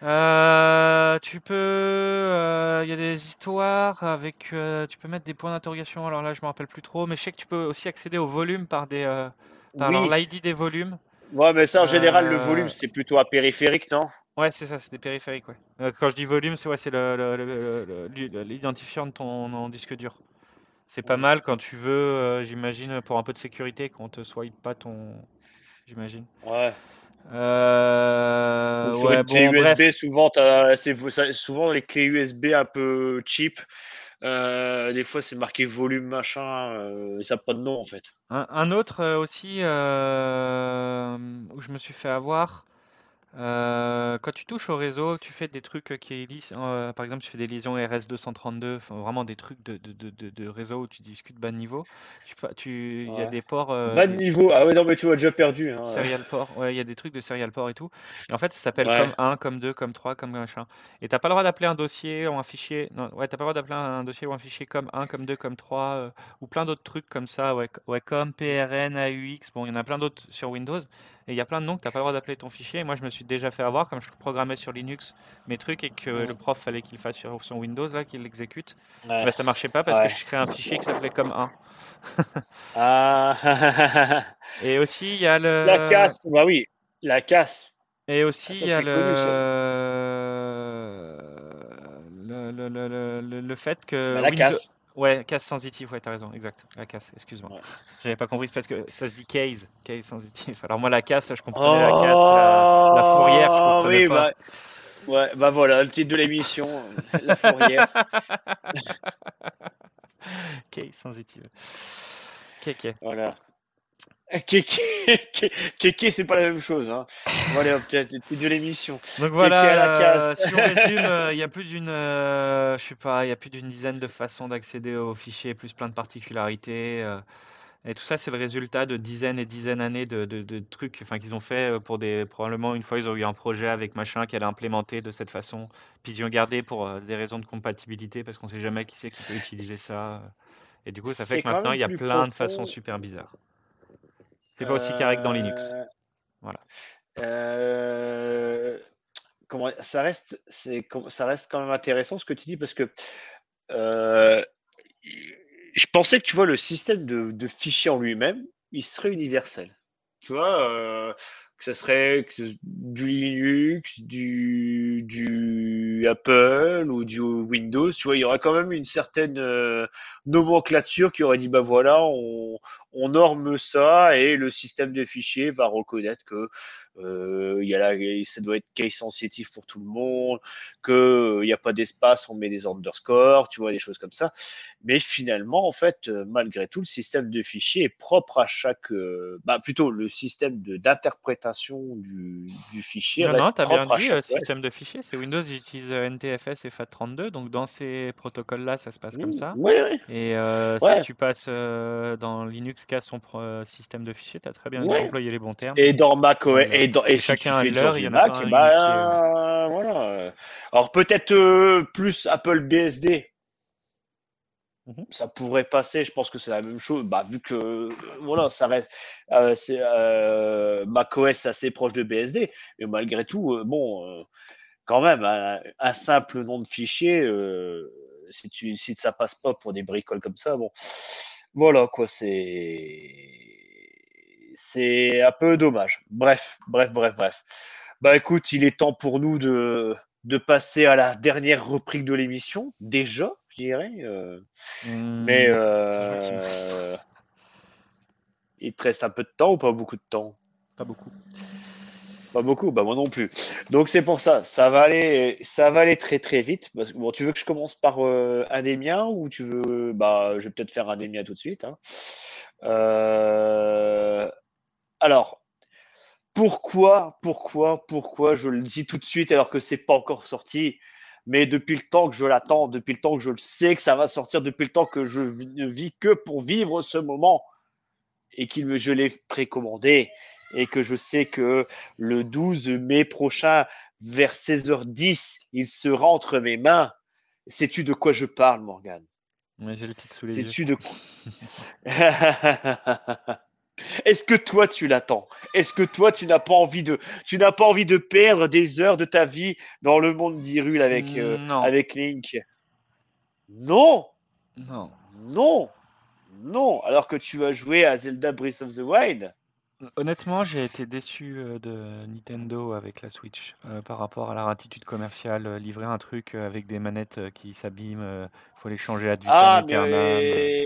Euh, tu peux, euh, il y a des histoires avec, euh, tu peux mettre des points d'interrogation. Alors là, je me rappelle plus trop, mais je sais que tu peux aussi accéder au volume par des, par l'ID des volumes. Ouais, mais ça en général, le volume c'est plutôt à périphérique, non? Ouais, c'est ça, c'est des périphériques. Ouais. Euh, quand je dis volume, c'est ouais, c'est le- le- le- le- le- l'identifiant de ton, disque dur. C'est pas mal quand tu veux, euh, j'imagine, pour un peu de sécurité, qu'on te swipe pas ton. J'imagine. Ouais. Euh, Sur ouais, une clé bon, USB, bref. souvent, souvent les clés USB un peu cheap. euh, des fois, c'est marqué volume machin. euh, ça n'a pas de nom en fait. Un, un autre euh, aussi euh, où je me suis fait avoir. Euh, quand tu touches au réseau, tu fais des trucs qui lisent. euh, par exemple, tu fais des liaisons RS232, enfin, vraiment des trucs de, de, de, réseau où tu discutes bas de niveau. Tu, tu, il y a des ports. euh, Bas de niveau. Ah ouais, non, mais tu as déjà perdu. hein. Serial port, ouais, il y a des trucs de serial port et tout. Et en fait, ça s'appelle Ouais. comme 1, comme 2, comme 3, comme machin. Et t'as pas le droit d'appeler un dossier ou un fichier. Non, ouais, t'as pas le droit d'appeler un dossier ou un fichier comme 1, comme 2, comme 3, euh, ou plein d'autres trucs comme ça. Ouais, comme PRN, AUX. Bon, il y en a plein d'autres sur Windows. Et il y a plein de noms que t'as pas le droit d'appeler ton fichier. Et moi, je me suis déjà fait avoir, comme je programmais sur Linux mes trucs et que le prof fallait qu'il fasse sur son Windows, là, qu'il l'exécute. Ouais. Bah, ça marchait pas parce Ouais. que je créais un fichier qui s'appelait comme 1. Ah. Et aussi, il y a le. La casse. Bah oui, la casse. Et aussi, il y a le... connu. Le, le, le, le- le- le fait que. Bah, la Windows- casse. Ouais, casse sensitive, ouais, t'as raison, exact. La casse, excuse-moi. Ouais. J'avais pas compris, c'est parce que ça se dit case, case sensitive. Alors moi, la casse, je comprenais la casse, la, la fourrière, je Oh, comprenais oui, pas. bah, ouais, bah voilà, le titre de l'émission, la fourrière. Case sensitive. Kéké. Voilà. Kéké, ké- kéké, c'est pas la même chose. Hein. Bon, allez, hop, tiens, le titre de l'émission. Donc à voilà, la euh, si on résume, euh, il y a plus d'une, euh, je sais pas, il y a plus d'une dizaine de façons d'accéder aux fichiers, plus plein de particularités. euh, et tout ça, c'est le résultat de dizaines et dizaines d'années de, de- de trucs, enfin qu'ils ont fait pour des, probablement une fois ils ont eu un projet avec machin qu'elle a implémenté de cette façon, puis ils ont gardé pour des raisons de compatibilité parce qu'on sait jamais qui c'est qui peut utiliser ça. Et du coup, ça fait que maintenant il y a plein de façons super bizarres. C'est pas aussi carré que dans Linux. Euh, Voilà. euh, comment, ça reste, ça reste quand même intéressant ce que tu dis parce que euh, je pensais que tu vois le système de, de fichiers en lui-même, il serait universel. Tu vois, euh, que ça serait ce- du Linux, du, du Apple ou du Windows, tu vois, il y aurait quand même une certaine euh, nomenclature qui aurait dit, bah voilà, on, on norme ça et le système de fichiers va reconnaître que euh, y a la, ça doit être case sensitive pour tout le monde, que il n'y a pas d'espace, on met des underscores, tu vois, des choses comme ça. Mais finalement, en fait, euh, malgré tout, le système de fichiers est propre à chaque, euh, bah plutôt le système d'interprétation du, du fichier Non, non, t'as bien dit, chaque euh, système de fichiers, c'est Windows, ils utilisent euh, NTFS et FAT32, donc dans ces protocoles-là, ça se passe comme ça. Oui, oui. Et euh, Ouais. si tu passes euh, dans Linux qui a son euh, système de fichiers, t'as très bien Ouais. employé les bons termes. Et dans Mac OS, et, dans, et Chacun tu fais il y en a Mac, voilà. Alors peut-être euh, plus Apple BSD. Mhm. Ça pourrait passer, je pense que c'est la même chose. Bah, vu que euh, voilà, ça reste, euh, c'est macOS assez proche de BSD, mais malgré tout, bon, quand même, un, un simple nom de fichier, si tu, si ça passe pas pour des bricoles comme ça, bon, voilà quoi, c'est, c'est un peu dommage. Bref, bref, bref, bref. Bah écoute, il est temps pour nous de, de passer à la dernière rubrique de l'émission, déjà, je dirais. euh, Hmm, mais euh, il te reste un peu de temps ou pas beaucoup de temps? Pas beaucoup. Pas beaucoup, bah moi non plus. Donc c'est pour ça, ça va aller, ça va aller très très vite. Parce que, bon, tu veux que je commence par euh, un des miens ou tu veux, bah je vais peut-être faire un des miens tout de suite. hein. Euh, Alors, pourquoi, pourquoi, pourquoi je le dis tout de suite alors que c'est pas encore sorti, mais depuis le temps que je l'attends, depuis le temps que je le sais que ça va sortir, depuis le temps que je ne vis que pour vivre ce moment et qu'il me, je l'ai précommandé et que je sais que le 12 mai prochain, vers 16h10, il sera entre mes mains. Sais-tu de quoi je parle, Morgane? Ouais, J'ai le titre sous les yeux. Sais-tu de quoi? Est-ce que toi tu l'attends? Est-ce que toi tu n'as pas envie de tu n'as pas envie de perdre des heures de ta vie dans le monde d'Hyrule avec euh, Non. avec Link? Non, Non. non, non. Alors que tu as joué à Zelda Breath of the Wild. Honnêtement, j'ai été déçu de Nintendo avec la Switch par rapport à leur attitude commerciale. livrer un truc avec des manettes qui s'abîment, il faut les changer à vitam Ah, aeternam.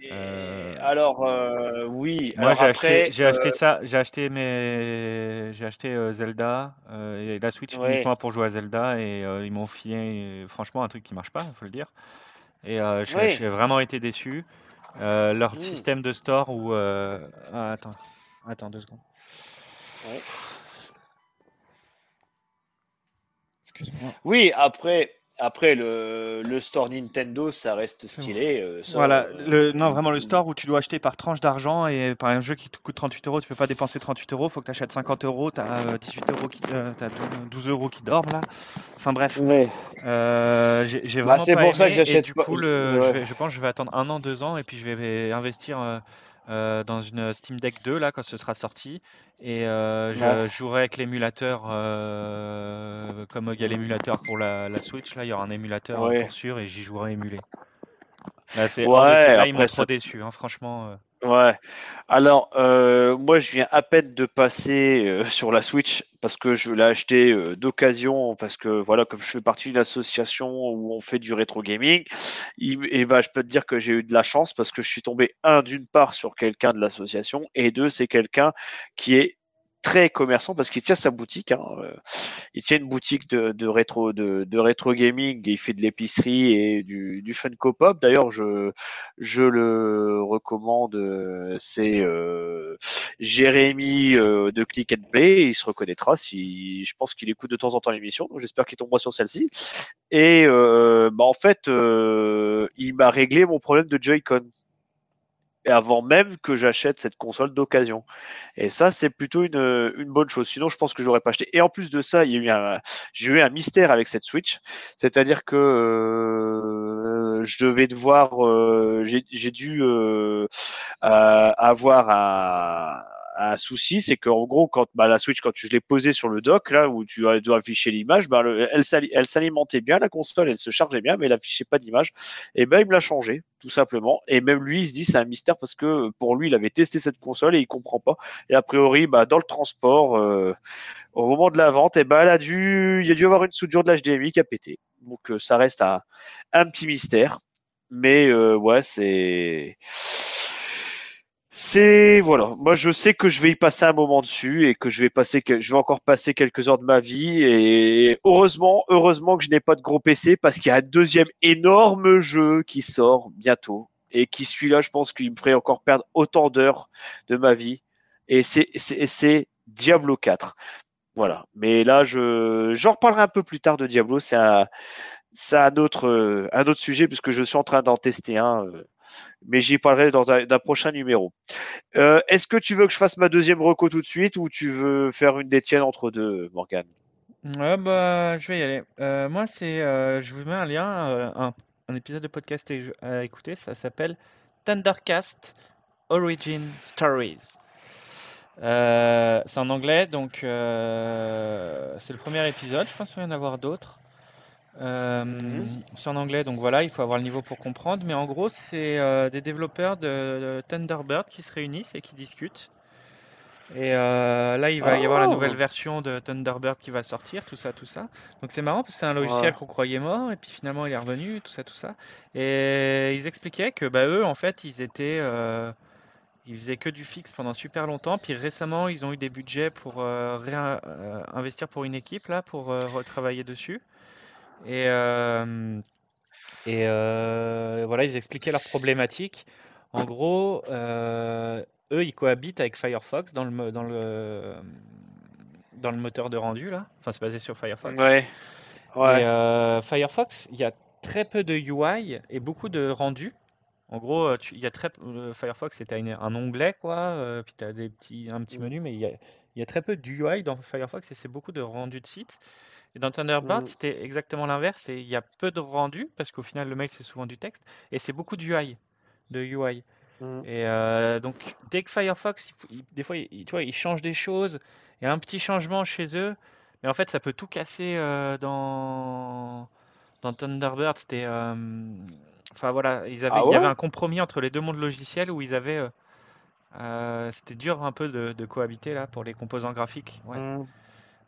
Mais alors oui. Moi, j'ai acheté, acheté ça, j'ai acheté mes, j'ai acheté Zelda et la Switch ouais. uniquement pour jouer à Zelda et ils m'ont filé, franchement, un truc qui marche pas, faut le dire. Et j'ai Ouais. vraiment été déçu. leur Hmm. système de store où, ah, attends. Attends deux secondes. Ouais. Oui, après, après le, le store Nintendo, ça reste stylé. euh, ça, Voilà, euh, le, non, vraiment le store où tu dois acheter par tranche d'argent et par un jeu qui te coûte 38 euros, tu peux pas dépenser 38 euros, faut que tu achètes 50 euros, tu as 18 euros qui, euh, t'as 12 euros qui dorment là. Enfin bref, Ouais. euh, j'ai Bah, vraiment c'est pas pour ça que j'achète du pas- coup, le, ouais. je, vais- je pense que je vais attendre un an, deux ans et puis je vais investir euh, euh, dans une Steam Deck 2 là quand ce sera sorti et euh, je Ouais. jouerai avec l'émulateur euh, comme il y a l'émulateur pour la, la Switch là, il y aura un émulateur Ouais. pour sûr et j'y jouerai émulé. Là, Ouais. Là, ils m'ont trop déçu, hein, franchement. Ouais. Alors, euh, moi, je viens à peine de passer euh, sur la Switch parce que je l'ai acheté euh, d'occasion parce que voilà, comme je fais partie d'une association où on fait du rétro gaming, et ben, je peux te dire que j'ai eu de la chance parce que je suis tombé un d'une part sur quelqu'un de l'association et deux, c'est quelqu'un qui est très commerçant parce qu'il tient sa boutique. Hein, euh, il tient une boutique de, de rétro de, de rétro gaming et il fait de l'épicerie et du, du Funko Pop. D'ailleurs, je je le recommande. euh, C'est euh, Jérémy euh, de Click and Play. Il se reconnaîtra si je pense qu'il écoute de temps en temps l'émission. Donc j'espère qu'il tombera sur celle-ci. Et euh, bah en fait, euh, il m'a réglé mon problème de Joy-Con. Avant même que j'achète cette console d'occasion. Et ça, c'est plutôt une, une bonne chose. Sinon, je pense que j'aurais pas acheté. Et en plus de ça, il y a eu un, j'ai eu un mystère avec cette Switch. C'est-à-dire que euh, je devais devoir, euh, j'ai j'ai dû euh, euh, avoir un, un souci, c'est qu'en gros, quand bah, la Switch, quand je l'ai posée sur le dock, là où tu dois afficher l'image, bah, elle s'alimentait bien, la console, elle se chargeait bien, mais elle affichait pas d'image. Et ben, il me l'a changé, tout simplement. Et même lui, il se dit, c'est un mystère parce que pour lui, il avait testé cette console et il comprend pas. Et a priori, bah, dans le transport, euh, au moment de la vente, et ben, elle a dû, il y a dû avoir une soudure de l'HDMI qui a pété. Donc, euh, ça reste un, un petit mystère. Mais euh, ouais, c'est. C'est voilà. Moi, je sais que je vais y passer un moment dessus et que je vais passer, que je vais encore passer quelques heures de ma vie. Et heureusement, heureusement que je n'ai pas de gros PC parce qu'il y a un deuxième énorme jeu qui sort bientôt et qui celui-là, je pense qu'il me ferait encore perdre autant d'heures de ma vie. Et c'est Diablo 4. Voilà. Mais là, je j'en reparlerai un peu plus tard de Diablo. C'est un un autre euh, un autre sujet puisque je suis en train d'en tester un. euh, mais j'y parlerai dans un, prochain numéro. Euh, est-ce que tu veux que je fasse ma deuxième reco tout de suite ou tu veux faire une des tiennes entre deux, Morgane? Bah, je vais y aller. Euh, moi, c'est, euh, je vous mets un lien, un, un épisode de podcast à, écouter. Ça s'appelle Thundercast Origin Stories. C'est en anglais, donc c'est le premier épisode. Je pense qu'il va y en avoir d'autres. Euh. C'est en anglais, donc voilà, il faut avoir le niveau pour comprendre. Mais en gros, c'est euh, des développeurs de, de Thunderbird qui se réunissent et qui discutent. Et euh, là, il va y avoir la Oh. nouvelle version de Thunderbird qui va sortir, tout ça, tout ça. Donc c'est marrant parce que c'est un logiciel qu'on croyait mort et puis finalement il est revenu, tout ça, tout ça. Et ils expliquaient que bah, eux, en fait, ils étaient, ils faisaient que du fixe pendant super longtemps. Puis récemment, ils ont eu des budgets pour euh, réin- euh, investir pour une équipe là, pour euh, retravailler dessus. Et euh, et euh, voilà, ils expliquaient leurs problématiques. En gros, euh, eux, ils cohabitent avec Firefox dans le, mo- dans le, dans le moteur de rendu, là. Enfin, c'est basé sur Firefox. Ouais. Ouais. Et Firefox, il y a très peu de UI et beaucoup de rendu. En gros, il y a très, Firefox, c'était un onglet, quoi. puis tu as des petits, un petit Mm. menu, mais il y a, il y a très peu d'UI dans Firefox et c'est beaucoup de rendu de site. Et dans Thunderbird, Mm. c'était exactement l'inverse. Il y a peu de rendu, parce qu'au final, le mail, c'est souvent du texte. Et c'est beaucoup de UI. De UI. Mm. Et euh, donc, dès que Firefox, il- il- des fois, il, tu vois, ils changent des choses. Il y a un petit changement chez eux. Mais en fait, ça peut tout casser euh, dans, dans Thunderbird. C'était. euh, Enfin voilà, ils avaient, Ah il y avait un compromis entre les deux mondes logiciels où ils avaient. euh, c'était dur un peu de, cohabiter là pour les composants graphiques. Ouais. Mmh.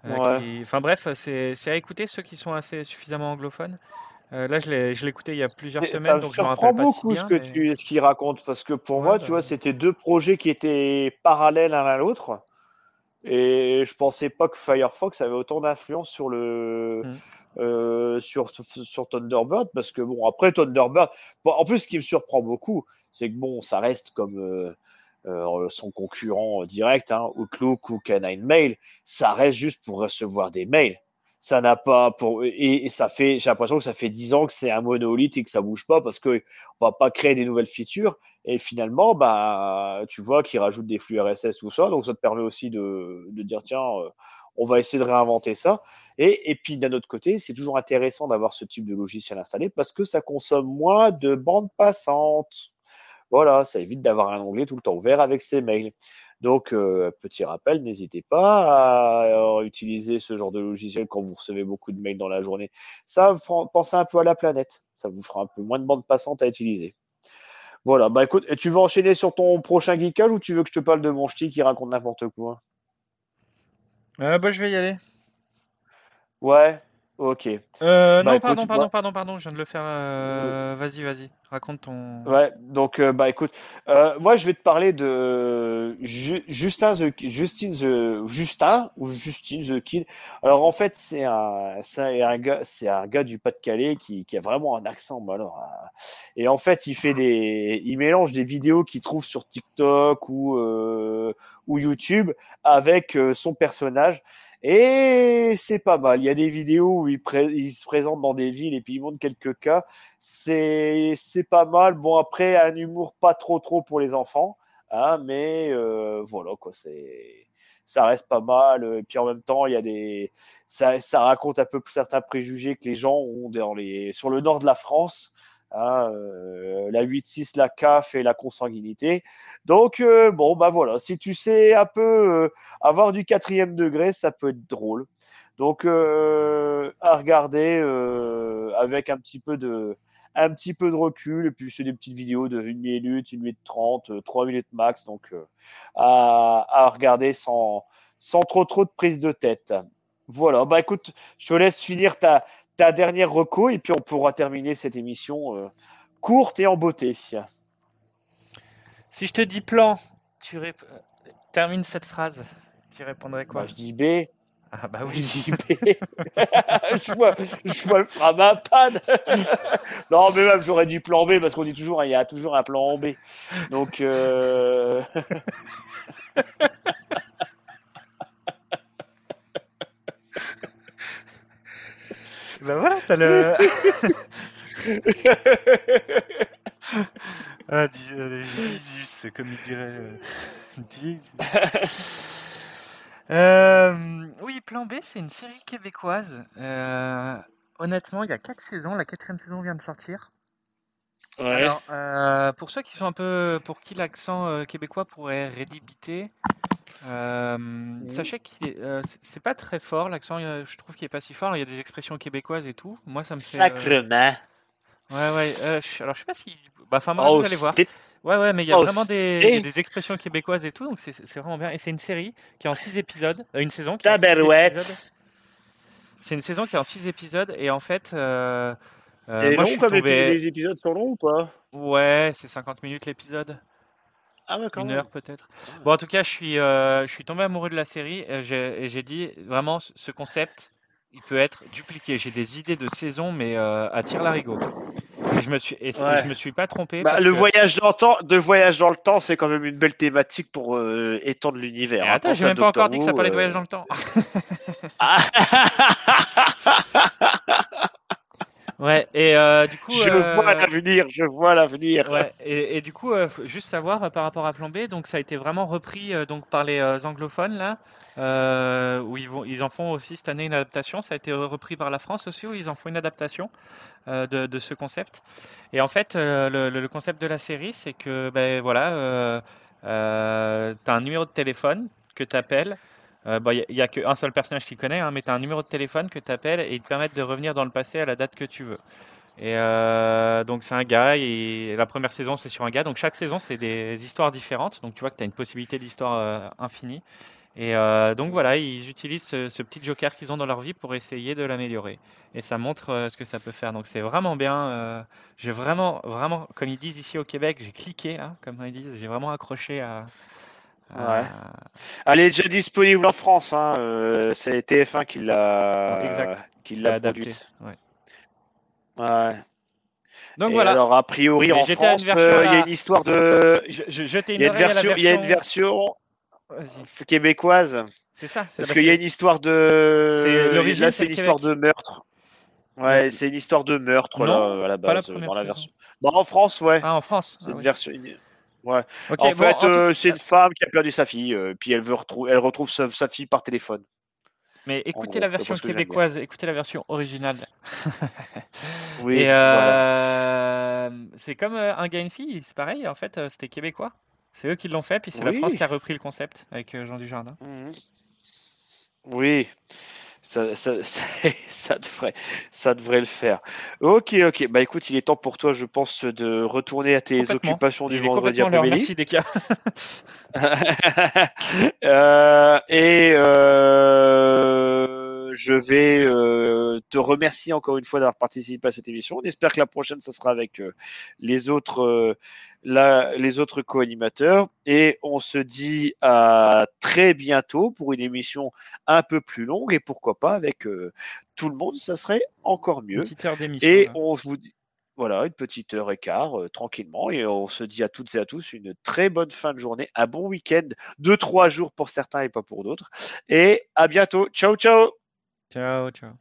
Enfin bref, c'est à écouter ceux qui sont assez suffisamment anglophones. là, je l'ai écouté il y a plusieurs semaines, ça donc je me beaucoup ce que tu ce qu'il raconte parce que pour moi, tu vois, bah c'était deux projets qui étaient parallèles l'un à l'autre. Et je pensais pas que Firefox avait autant d'influence sur le mmh. euh, sur, sur Thunderbird parce que bon après Thunderbird en plus ce qui me surprend beaucoup c'est que bon ça reste comme euh, euh, son concurrent direct hein, Outlook ou Canine Mail ça reste juste pour recevoir des mails. Ça n'a pas pour et, ça fait j'ai l'impression que ça fait 10 ans que c'est un monolithe et que ça bouge pas parce que on va pas créer des nouvelles features et finalement bah tu vois qu'ils rajoutent des flux RSS tout ça. Donc ça te permet aussi de, de dire tiens euh, on va essayer de réinventer ça. Et, et puis d'un autre côté c'est toujours intéressant d'avoir ce type de logiciel installé parce que ça consomme moins de bande passante voilà ça évite d'avoir un onglet tout le temps ouvert avec ses mails donc, euh, petit rappel, n'hésitez pas à euh, utiliser ce genre de logiciel quand vous recevez beaucoup de mails dans la journée. Ça, pensez un peu à la planète. Ça vous fera un peu moins de bande passante à utiliser. Voilà, bah écoute, tu veux enchaîner sur ton prochain geekage ou tu veux que je te parle de mon ch'ti qui raconte n'importe quoi? Euh, bah, Je vais y aller. Ouais, Ok. Euh, bah, non, pardon, pardon, pardon, pardon, je viens de le faire. Euh, vas-y, vas-y, raconte ton. Ouais, donc, euh, bah écoute, moi je vais te parler de Justin the Justin the Justin ou Justine the Kid. Alors en fait, c'est un, un gars, c'est un gars du Pas-de-Calais qui, qui a vraiment un accent. Bah, alors, et en fait, il fait des, il mélange des vidéos qu'il trouve sur TikTok ou ou YouTube avec son personnage. Et c'est pas mal. Il y a des vidéos où il, se présente dans des villes et puis il montre quelques cas. C'est pas mal. Bon, après, un humour pas trop trop pour les enfants. Hein, mais euh, voilà, quoi. C'est ça reste pas mal. Et puis en même temps, il y a des, ça, ça raconte un peu certains préjugés que les gens ont dans les, sur le nord de la France. Hein, euh, la 8-6, la CAF et la consanguinité. Donc, euh, bon, bah voilà, si tu sais un peu euh, avoir du quatrième degré, ça peut être drôle. Donc, à regarder avec un petit peu de un petit peu de recul, et puis c'est des petites vidéos de 1 minute, 1 minute 30, 3 minutes max, donc à, à, regarder sans, sans trop trop de prise de tête. Voilà, bah écoute, je te laisse finir ta, ta dernière reco et puis on pourra terminer cette émission euh, courte et en beauté. Si je te dis plan, tu rép... termines cette phrase. Tu répondrais quoi? Bah, Je dis B. Ah bah oui. Je dis B. je, vois, je vois le pad. non, mais même j'aurais dit plan B parce qu'on dit toujours, il y a toujours un plan B. Donc. Euh... Bah voilà, t'as le. ah, Jesus, comme il dirait. Euh, euh, oui, Plan B, c'est une série québécoise. Euh, honnêtement, il y a 4 saisons. La quatrième saison vient de sortir. Ouais. Alors, pour ceux qui sont un peu. pour qui l'accent québécois pourrait rédibiter, euh, sachez que euh, c'est pas très fort l'accent. Je trouve qu'il est pas si fort. Il y a des expressions québécoises et tout. Moi, ça me fait. Euh, Sacrement. Ouais, ouais. alors, je sais pas si. Bah, enfin, moi, vous allez voir. Ouais, ouais, mais il y a vraiment des, des, expressions québécoises et tout, donc c'est vraiment bien. Et c'est une série qui est en 6 épisodes, une saison qui Tabarouette. C'est une saison qui est en 6 épisodes, et en fait. c'est long comme les épisodes sont longs ou pas? Ouais, c'est 50 minutes l'épisode. Ah une heure peut-être. Ah bon, en tout cas, je suis, euh, je suis tombé amoureux de la série et j'ai dit vraiment ce concept, il peut être dupliqué. J'ai des idées de saison, mais euh, à tire larigot. Et je me suis, et, je me suis pas trompé. Bah, le voyage dans le temps, de voyage dans le temps, c'est quand même une belle thématique pour euh, étendre l'univers. Attends, hein. j'ai même pas encore dit que ça parlait de voyage dans le temps. Ah. Ouais, et euh, du coup. Je vois euh, l'avenir, je vois l'avenir. Ouais, et, et, du coup, euh, juste savoir par rapport à Plan B, donc ça a été vraiment repris donc par les anglophones là, où ils vont, ils en font aussi cette année une adaptation. Ça a été repris par la France aussi, où ils en font une adaptation de, de, ce concept. Et en fait, le, le, concept de la série, c'est que ben voilà, tu as un numéro de téléphone que tu appelles. Il euh, n'y bah, a, qu'un seul personnage qui connaît, hein, mais tu as un numéro de téléphone que tu appelles et ils te permettent de revenir dans le passé à la date que tu veux. Et euh, donc c'est un gars et la première saison c'est sur un gars. Donc chaque saison c'est des histoires différentes. Donc tu vois que tu as une possibilité d'histoire euh, infinie. Et donc voilà, ils utilisent ce, petit joker qu'ils ont dans leur vie pour essayer de l'améliorer. Et ça montre ce que ça peut faire. Donc c'est vraiment bien. j'ai vraiment, vraiment, comme ils disent ici au Québec, j'ai cliqué, hein, comme ils disent, j'ai vraiment accroché à, Ouais. Elle est déjà disponible en France. Hein. c'est TF1 qui l'a, qui l'a produite. Ouais. Ouais. Donc voilà. Alors a priori en France, euh, il y a une histoire de. Je, il y a une version, il y a une version québécoise. C'est ça. Parce qu'il y a une histoire de. Là, c'est une histoire de meurtre. Ouais, c'est une histoire de meurtre là, à la base la dans la version. Non, en France, ouais. Ah, en France. C'est ah une version. Ouais. en fait, euh, c'est une femme qui a perdu sa fille, euh, puis elle veut retrouver, elle retrouve sa, fille par téléphone. Mais écoutez la version québécoise, écoutez la version originale. oui. Euh, c'est comme euh, un gars une fille, c'est pareil. En fait, euh, c'était québécois. C'est eux qui l'ont fait, puis c'est la France qui a repris le concept avec Jean Dujardin. Mmh oui. Ça, ça, ça, devrait, ça devrait le faire. Ok, ok. Bah écoute, il est temps pour toi, je pense, de retourner à tes occupations du vendredi après-midi. Merci, Deka. euh, et euh, je vais euh, te remercier encore une fois d'avoir participé à cette émission. On espère que la prochaine, ça sera avec euh, les autres euh, les autres co-animateurs. Et on se dit à très bientôt pour une émission un peu plus longue et pourquoi pas avec tout le monde, ça serait encore mieux. et on vous dit voilà, une petite heure et quart, euh, tranquillement. Et on se dit à toutes et à tous une très bonne fin de journée, un bon week-end, de trois jours pour certains et pas pour d'autres. Et à bientôt. Ciao, ciao. Ciao, ciao.